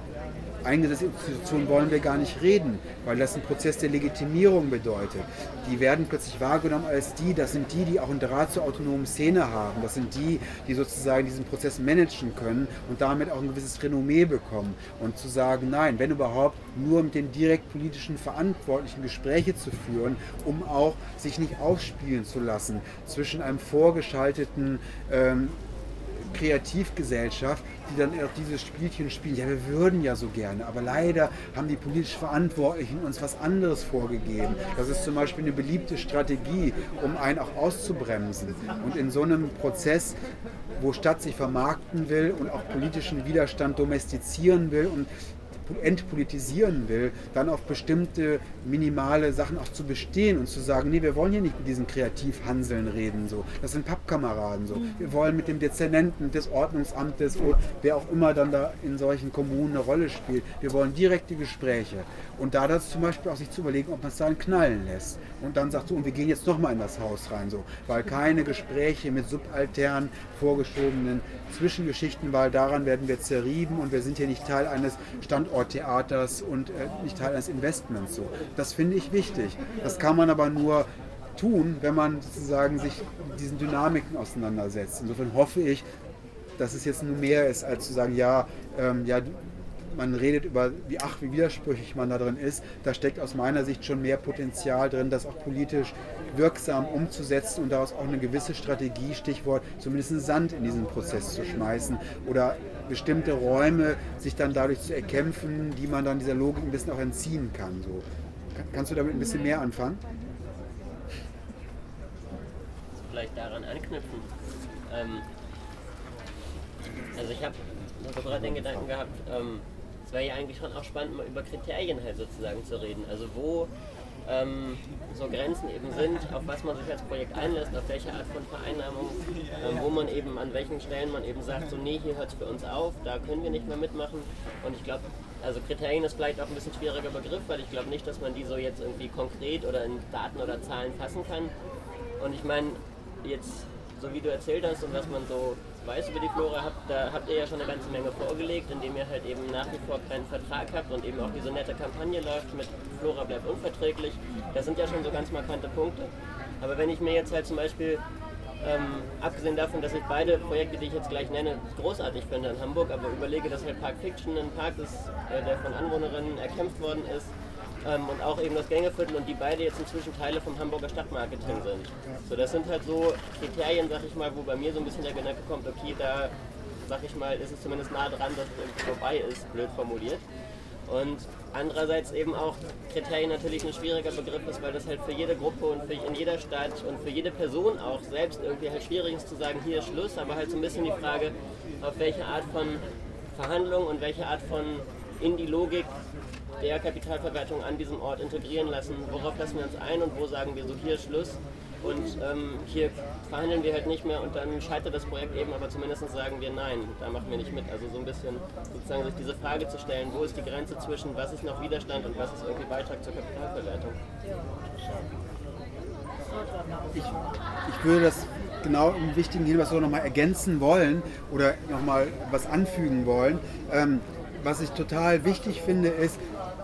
eingesetzte Institutionen wollen wir gar nicht reden, weil das ein Prozess der Legitimierung bedeutet. Die werden plötzlich wahrgenommen als die, das sind die, die auch einen Draht zur autonomen Szene haben. Das sind die, die sozusagen diesen Prozess managen können und damit auch ein gewisses Renommee bekommen. Und zu sagen, nein, wenn überhaupt, nur mit den direkt politischen Verantwortlichen Gespräche zu führen, um auch sich nicht ausspielen zu lassen zwischen einem vorgeschalteten ähm, Kreativgesellschaft, die dann auch dieses Spielchen spielen. Ja, wir würden ja so gerne, aber leider haben die politisch Verantwortlichen uns was anderes vorgegeben. Das ist zum Beispiel eine beliebte Strategie, um einen auch auszubremsen. Und in so einem Prozess, wo Stadt sich vermarkten will und auch politischen Widerstand domestizieren will und entpolitisieren will, dann auf bestimmte minimale Sachen auch zu bestehen und zu sagen, nee, wir wollen hier nicht mit diesen Kreativhanseln reden, so. Das sind Pappkameraden, so. Mhm. Wir wollen mit dem Dezernenten des Ordnungsamtes oder wer auch immer dann da in solchen Kommunen eine Rolle spielt. Wir wollen direkte Gespräche. Und da das zum Beispiel auch sich zu überlegen, ob man es dann knallen lässt. Und dann sagt so, und wir gehen jetzt nochmal in das Haus rein, so. Weil keine Gespräche mit subalternen, vorgeschobenen Zwischengeschichten, weil daran werden wir zerrieben und wir sind hier nicht Teil eines Standorttheaters und äh, nicht Teil eines Investments. So. Das finde ich wichtig. Das kann man aber nur tun, wenn man sozusagen sich diesen Dynamiken auseinandersetzt. Insofern hoffe ich, dass es jetzt nur mehr ist, als zu sagen, ja, ähm, ja, man redet über, wie ach, wie widersprüchlich man da drin ist. Da steckt aus meiner Sicht schon mehr Potenzial drin, das auch politisch wirksam umzusetzen und daraus auch eine gewisse Strategie, Stichwort zumindest Sand in diesen Prozess zu schmeißen oder bestimmte Räume sich dann dadurch zu erkämpfen, die man dann dieser Logik ein bisschen auch entziehen kann. So. Kannst du damit ein bisschen mehr anfangen? Vielleicht daran anknüpfen. Ähm, also ich habe gerade den Gedanken gehabt, ähm, es wäre ja eigentlich schon auch spannend, mal über Kriterien halt sozusagen zu reden. Also wo ähm, so Grenzen eben sind, auf was man sich als Projekt einlässt, auf welche Art von Vereinnahmung, ähm, wo man eben an welchen Stellen man eben sagt, so nee, hier hört es für uns auf, da können wir nicht mehr mitmachen. Und ich glaube, also Kriterien ist vielleicht auch ein bisschen schwieriger Begriff, weil ich glaube nicht, dass man die so jetzt irgendwie konkret oder in Daten oder Zahlen fassen kann. Und ich meine, jetzt, so wie du erzählt hast und was man so weiß über die Flora habt, da habt ihr ja schon eine ganze Menge vorgelegt, indem ihr halt eben nach wie vor keinen Vertrag habt und eben auch diese nette Kampagne läuft mit Flora bleibt unverträglich. Das sind ja schon so ganz markante Punkte. Aber wenn ich mir jetzt halt zum Beispiel, ähm, abgesehen davon, dass ich beide Projekte, die ich jetzt gleich nenne, großartig finde in Hamburg, aber überlege, dass halt Park Fiction ein Park ist, äh, der von Anwohnerinnen erkämpft worden ist, ähm, und auch eben das Gängeviertel und die beide jetzt inzwischen Teile vom Hamburger Stadtmarketing sind. So, das sind halt so Kriterien, sag ich mal, wo bei mir so ein bisschen der Gedanke kommt, okay, da sag ich mal, ist es zumindest nah dran, dass es irgendwie vorbei ist, blöd formuliert. Und andererseits eben auch Kriterien natürlich ein schwieriger Begriff ist, weil das halt für jede Gruppe und für, in jeder Stadt und für jede Person auch selbst irgendwie halt schwierig ist zu sagen, hier ist Schluss, aber halt so ein bisschen die Frage, auf welche Art von Verhandlung und welche Art von in die Logik der Kapitalverwertung an diesem Ort integrieren lassen. Worauf lassen wir uns ein und wo sagen wir so, hier Schluss und ähm, hier verhandeln wir halt nicht mehr und dann scheitert das Projekt eben, aber zumindest sagen wir nein, da machen wir nicht mit. Also so ein bisschen sozusagen sich diese Frage zu stellen, wo ist die Grenze zwischen was ist noch Widerstand und was ist irgendwie Beitrag zur Kapitalverwertung. Ich, ich würde das genau im wichtigen Hinweis so nochmal ergänzen wollen oder nochmal was anfügen wollen. Ähm, was ich total wichtig finde, ist,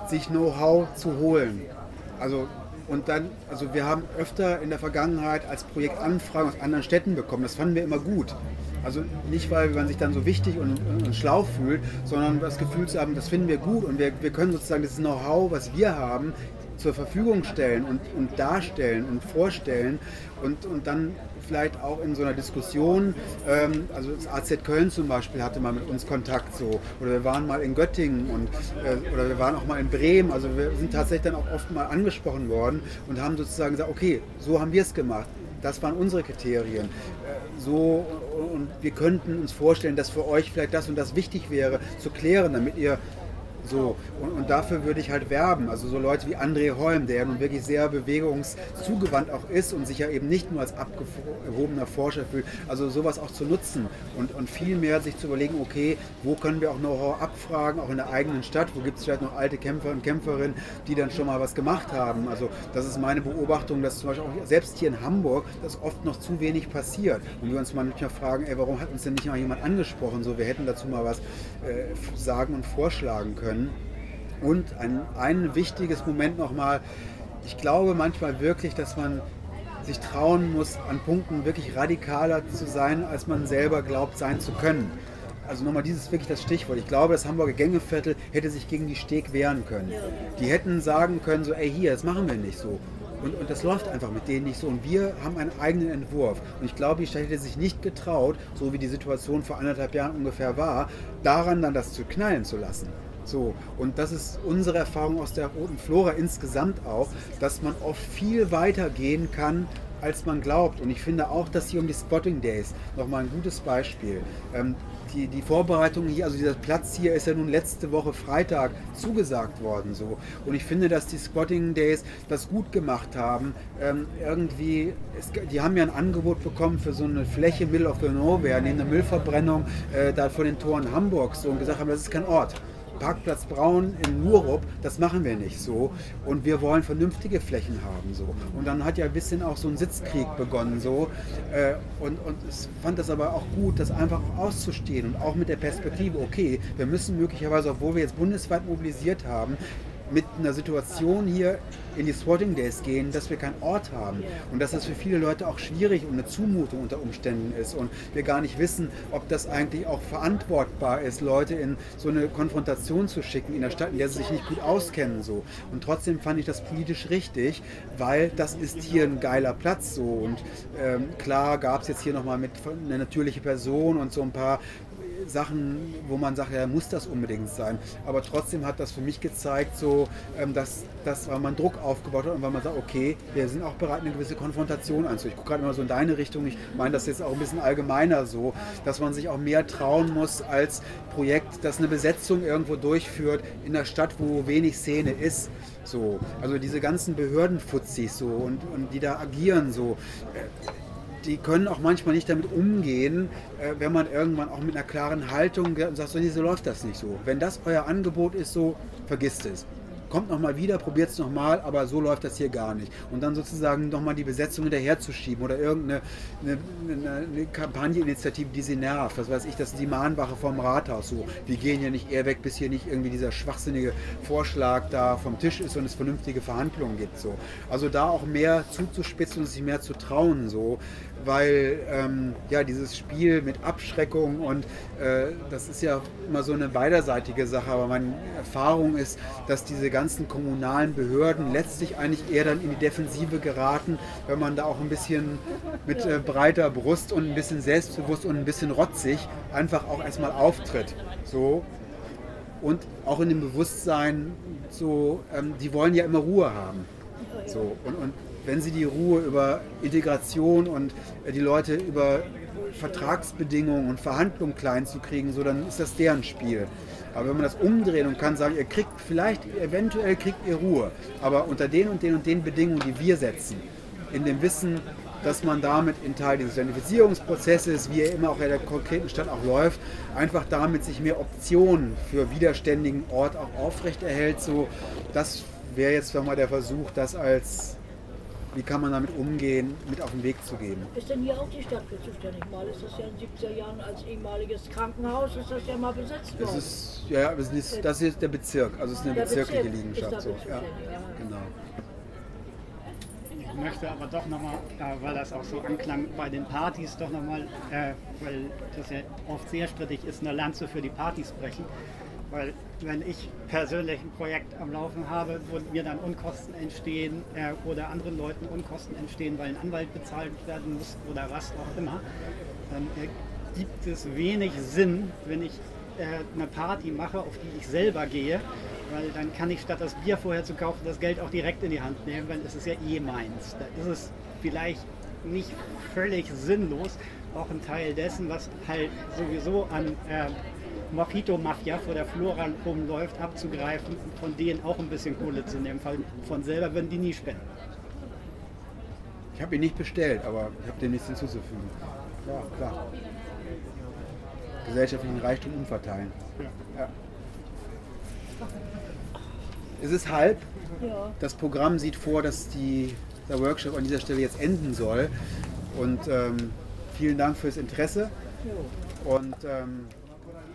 sich Know-how zu holen. Also und dann, also wir haben öfter in der Vergangenheit als Projekt Anfragen aus anderen Städten bekommen. Das fanden wir immer gut. Also nicht, weil man sich dann so wichtig und, und schlau fühlt, sondern das Gefühl zu haben, das finden wir gut und wir, wir können sozusagen das Know-how, was wir haben, zur Verfügung stellen und, und darstellen und vorstellen und, und dann vielleicht auch in so einer Diskussion, ähm, also das AZ Köln zum Beispiel hatte mal mit uns Kontakt so, oder wir waren mal in Göttingen und, äh, oder wir waren auch mal in Bremen, also wir sind tatsächlich dann auch oft mal angesprochen worden und haben sozusagen gesagt, okay, so haben wir es gemacht. Das waren unsere Kriterien. Äh, so und wir könnten uns vorstellen, dass für euch vielleicht das und das wichtig wäre zu klären, damit ihr so, und, und, dafür würde ich halt werben. Also so Leute wie André Holm, der ja nun wirklich sehr bewegungszugewandt auch ist und sich ja eben nicht nur als abgehobener Forscher fühlt, also sowas auch zu nutzen und, und viel mehr sich zu überlegen, okay, wo können wir auch Know-how abfragen, auch in der eigenen Stadt, wo gibt es vielleicht noch alte Kämpfer und Kämpferinnen, die dann schon mal was gemacht haben. Also das ist meine Beobachtung, dass zum Beispiel auch selbst hier in Hamburg das oft noch zu wenig passiert. Und wir uns manchmal fragen, ey, warum hat uns denn nicht mal jemand angesprochen? So, wir hätten dazu mal was äh, sagen und vorschlagen können können. Und ein, ein wichtiges Moment nochmal, ich glaube manchmal wirklich, dass man sich trauen muss, an Punkten wirklich radikaler zu sein, als man selber glaubt sein zu können. Also nochmal dieses wirklich das Stichwort. Ich glaube, das Hamburger Gängeviertel hätte sich gegen die Steg wehren können. Die hätten sagen können, so, ey hier, das machen wir nicht so. Und, und das läuft einfach mit denen nicht so. Und wir haben einen eigenen Entwurf. Und ich glaube, die Stadt hätte sich nicht getraut, so wie die Situation vor anderthalb Jahren ungefähr war, daran dann das zu knallen zu lassen. So, und das ist unsere Erfahrung aus der Roten Flora insgesamt auch, dass man oft viel weiter gehen kann, als man glaubt. Und ich finde auch, dass hier um die Spotting Days nochmal ein gutes Beispiel. Ähm, die, die Vorbereitung hier, also dieser Platz hier ist ja nun letzte Woche Freitag zugesagt worden. So. Und ich finde, dass die Spotting Days das gut gemacht haben. Ähm, irgendwie, es, die haben ja ein Angebot bekommen für so eine Fläche Middle of the Nowhere, neben der Müllverbrennung äh, da vor den Toren Hamburgs so, und gesagt haben, das ist kein Ort. Parkplatz Braun in Nurup, das machen wir nicht so. Und wir wollen vernünftige Flächen haben so. Und dann hat ja ein bisschen auch so ein Sitzkrieg begonnen so. Äh, und, und ich fand das aber auch gut, das einfach auszustehen und auch mit der Perspektive, okay, wir müssen möglicherweise, obwohl wir jetzt bundesweit mobilisiert haben, mit einer Situation hier in die Swatting Days gehen, dass wir keinen Ort haben und dass das für viele Leute auch schwierig und eine Zumutung unter Umständen ist und wir gar nicht wissen, ob das eigentlich auch verantwortbar ist, Leute in so eine Konfrontation zu schicken in der Stadt, in der sie sich nicht gut auskennen so. Und trotzdem fand ich das politisch richtig, weil das ist hier ein geiler Platz so und ähm, klar gab es jetzt hier nochmal mit eine natürliche Person und so ein paar Sachen, wo man sagt, ja, muss das unbedingt sein. Aber trotzdem hat das für mich gezeigt, so, ähm, dass, dass weil man Druck aufgebaut hat und weil man sagt, okay, wir sind auch bereit, eine gewisse Konfrontation anzugehen. Ich gucke gerade immer so in deine Richtung. Ich meine das jetzt auch ein bisschen allgemeiner so, dass man sich auch mehr trauen muss als Projekt, das eine Besetzung irgendwo durchführt in der Stadt, wo wenig Szene ist. So, also diese ganzen Behördenfuzis so und, und die da agieren so. Die können auch manchmal nicht damit umgehen, äh, wenn man irgendwann auch mit einer klaren Haltung sagt, so, nee, so läuft das nicht so. Wenn das euer Angebot ist, so, vergisst es kommt nochmal wieder, probiert es nochmal, aber so läuft das hier gar nicht. Und dann sozusagen nochmal die Besetzung hinterherzuschieben oder irgendeine eine, eine, Kampagneinitiative, die sie nervt. Was weiß ich, das ist die Mahnwache vom Rathaus so. Wir gehen ja nicht eher weg, bis hier nicht irgendwie dieser schwachsinnige Vorschlag da vom Tisch ist und es vernünftige Verhandlungen gibt. So. Also da auch mehr zuzuspitzen und sich mehr zu trauen. So weil ähm, ja dieses Spiel mit Abschreckung und äh, das ist ja immer so eine beiderseitige Sache, aber meine Erfahrung ist, dass diese ganzen kommunalen Behörden letztlich eigentlich eher dann in die Defensive geraten, wenn man da auch ein bisschen mit äh, breiter Brust und ein bisschen selbstbewusst und ein bisschen rotzig einfach auch erstmal auftritt. So und auch in dem Bewusstsein, so, ähm, die wollen ja immer Ruhe haben. So, und, und wenn sie die Ruhe über Integration und äh, die Leute über Vertragsbedingungen und Verhandlungen klein zu kriegen, so dann ist das deren Spiel. Aber wenn man das umdreht und kann sagen, ihr kriegt vielleicht, eventuell kriegt ihr Ruhe, aber unter den und den und den Bedingungen, die wir setzen, in dem Wissen, dass man damit in Teil dieses Identifizierungsprozesses, wie er immer auch in der konkreten Stadt auch läuft, einfach damit sich mehr Optionen für widerständigen Ort auch aufrechterhält. So, das wäre jetzt nochmal der Versuch, das als wie kann man damit umgehen, mit auf den Weg zu geben. Ist denn hier auch die Stadt für zuständig? Mal ist das ja in den 70er Jahren als ehemaliges Krankenhaus, ist das ja mal besetzt worden. Das ist, ja, das ist, das ist der Bezirk, also es ist eine Der bezirkliche Bezirk Liegenschaft. ist So. ja. genau. Ich möchte aber doch nochmal, äh, weil das auch so anklang, bei den Partys doch nochmal, äh, weil das ja oft sehr strittig ist, eine Lanze für die Partys brechen. Weil wenn ich persönlich ein Projekt am Laufen habe, wo mir dann Unkosten entstehen äh, oder anderen Leuten Unkosten entstehen, weil ein Anwalt bezahlt werden muss oder was auch immer, dann äh, gibt es wenig Sinn, wenn ich äh, eine Party mache, auf die ich selber gehe, weil dann kann ich statt das Bier vorher zu kaufen, das Geld auch direkt in die Hand nehmen, weil es ist ja eh meins. Da ist es vielleicht nicht völlig sinnlos, auch ein Teil dessen, was halt sowieso an äh, Mojito-Mafia vor der Flora rumläuft, abzugreifen und von denen auch ein bisschen Kohle zu nehmen. Von, von selber würden die nie spenden. Ich habe ihn nicht bestellt, aber ich habe dem nichts hinzuzufügen. Ja, klar. Gesellschaftlichen Reichtum umverteilen. Ja. Es ist halb. Ja. Das Programm sieht vor, dass die, der Workshop an dieser Stelle jetzt enden soll. Und ähm, vielen Dank fürs Interesse. Und ähm,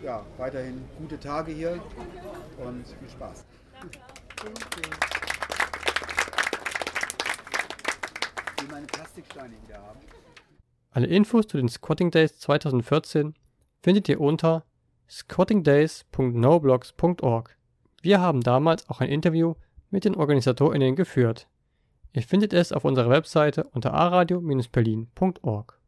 ja, weiterhin gute Tage hier und viel Spaß. Ich meine Plastiksteine wieder haben. Alle Infos zu den Squatting Days 2014 findet ihr unter squattingdays.noblogs.org. Wir haben damals auch ein Interview mit den OrganisatorInnen geführt. Ihr findet es auf unserer Webseite unter aradio-berlin.org.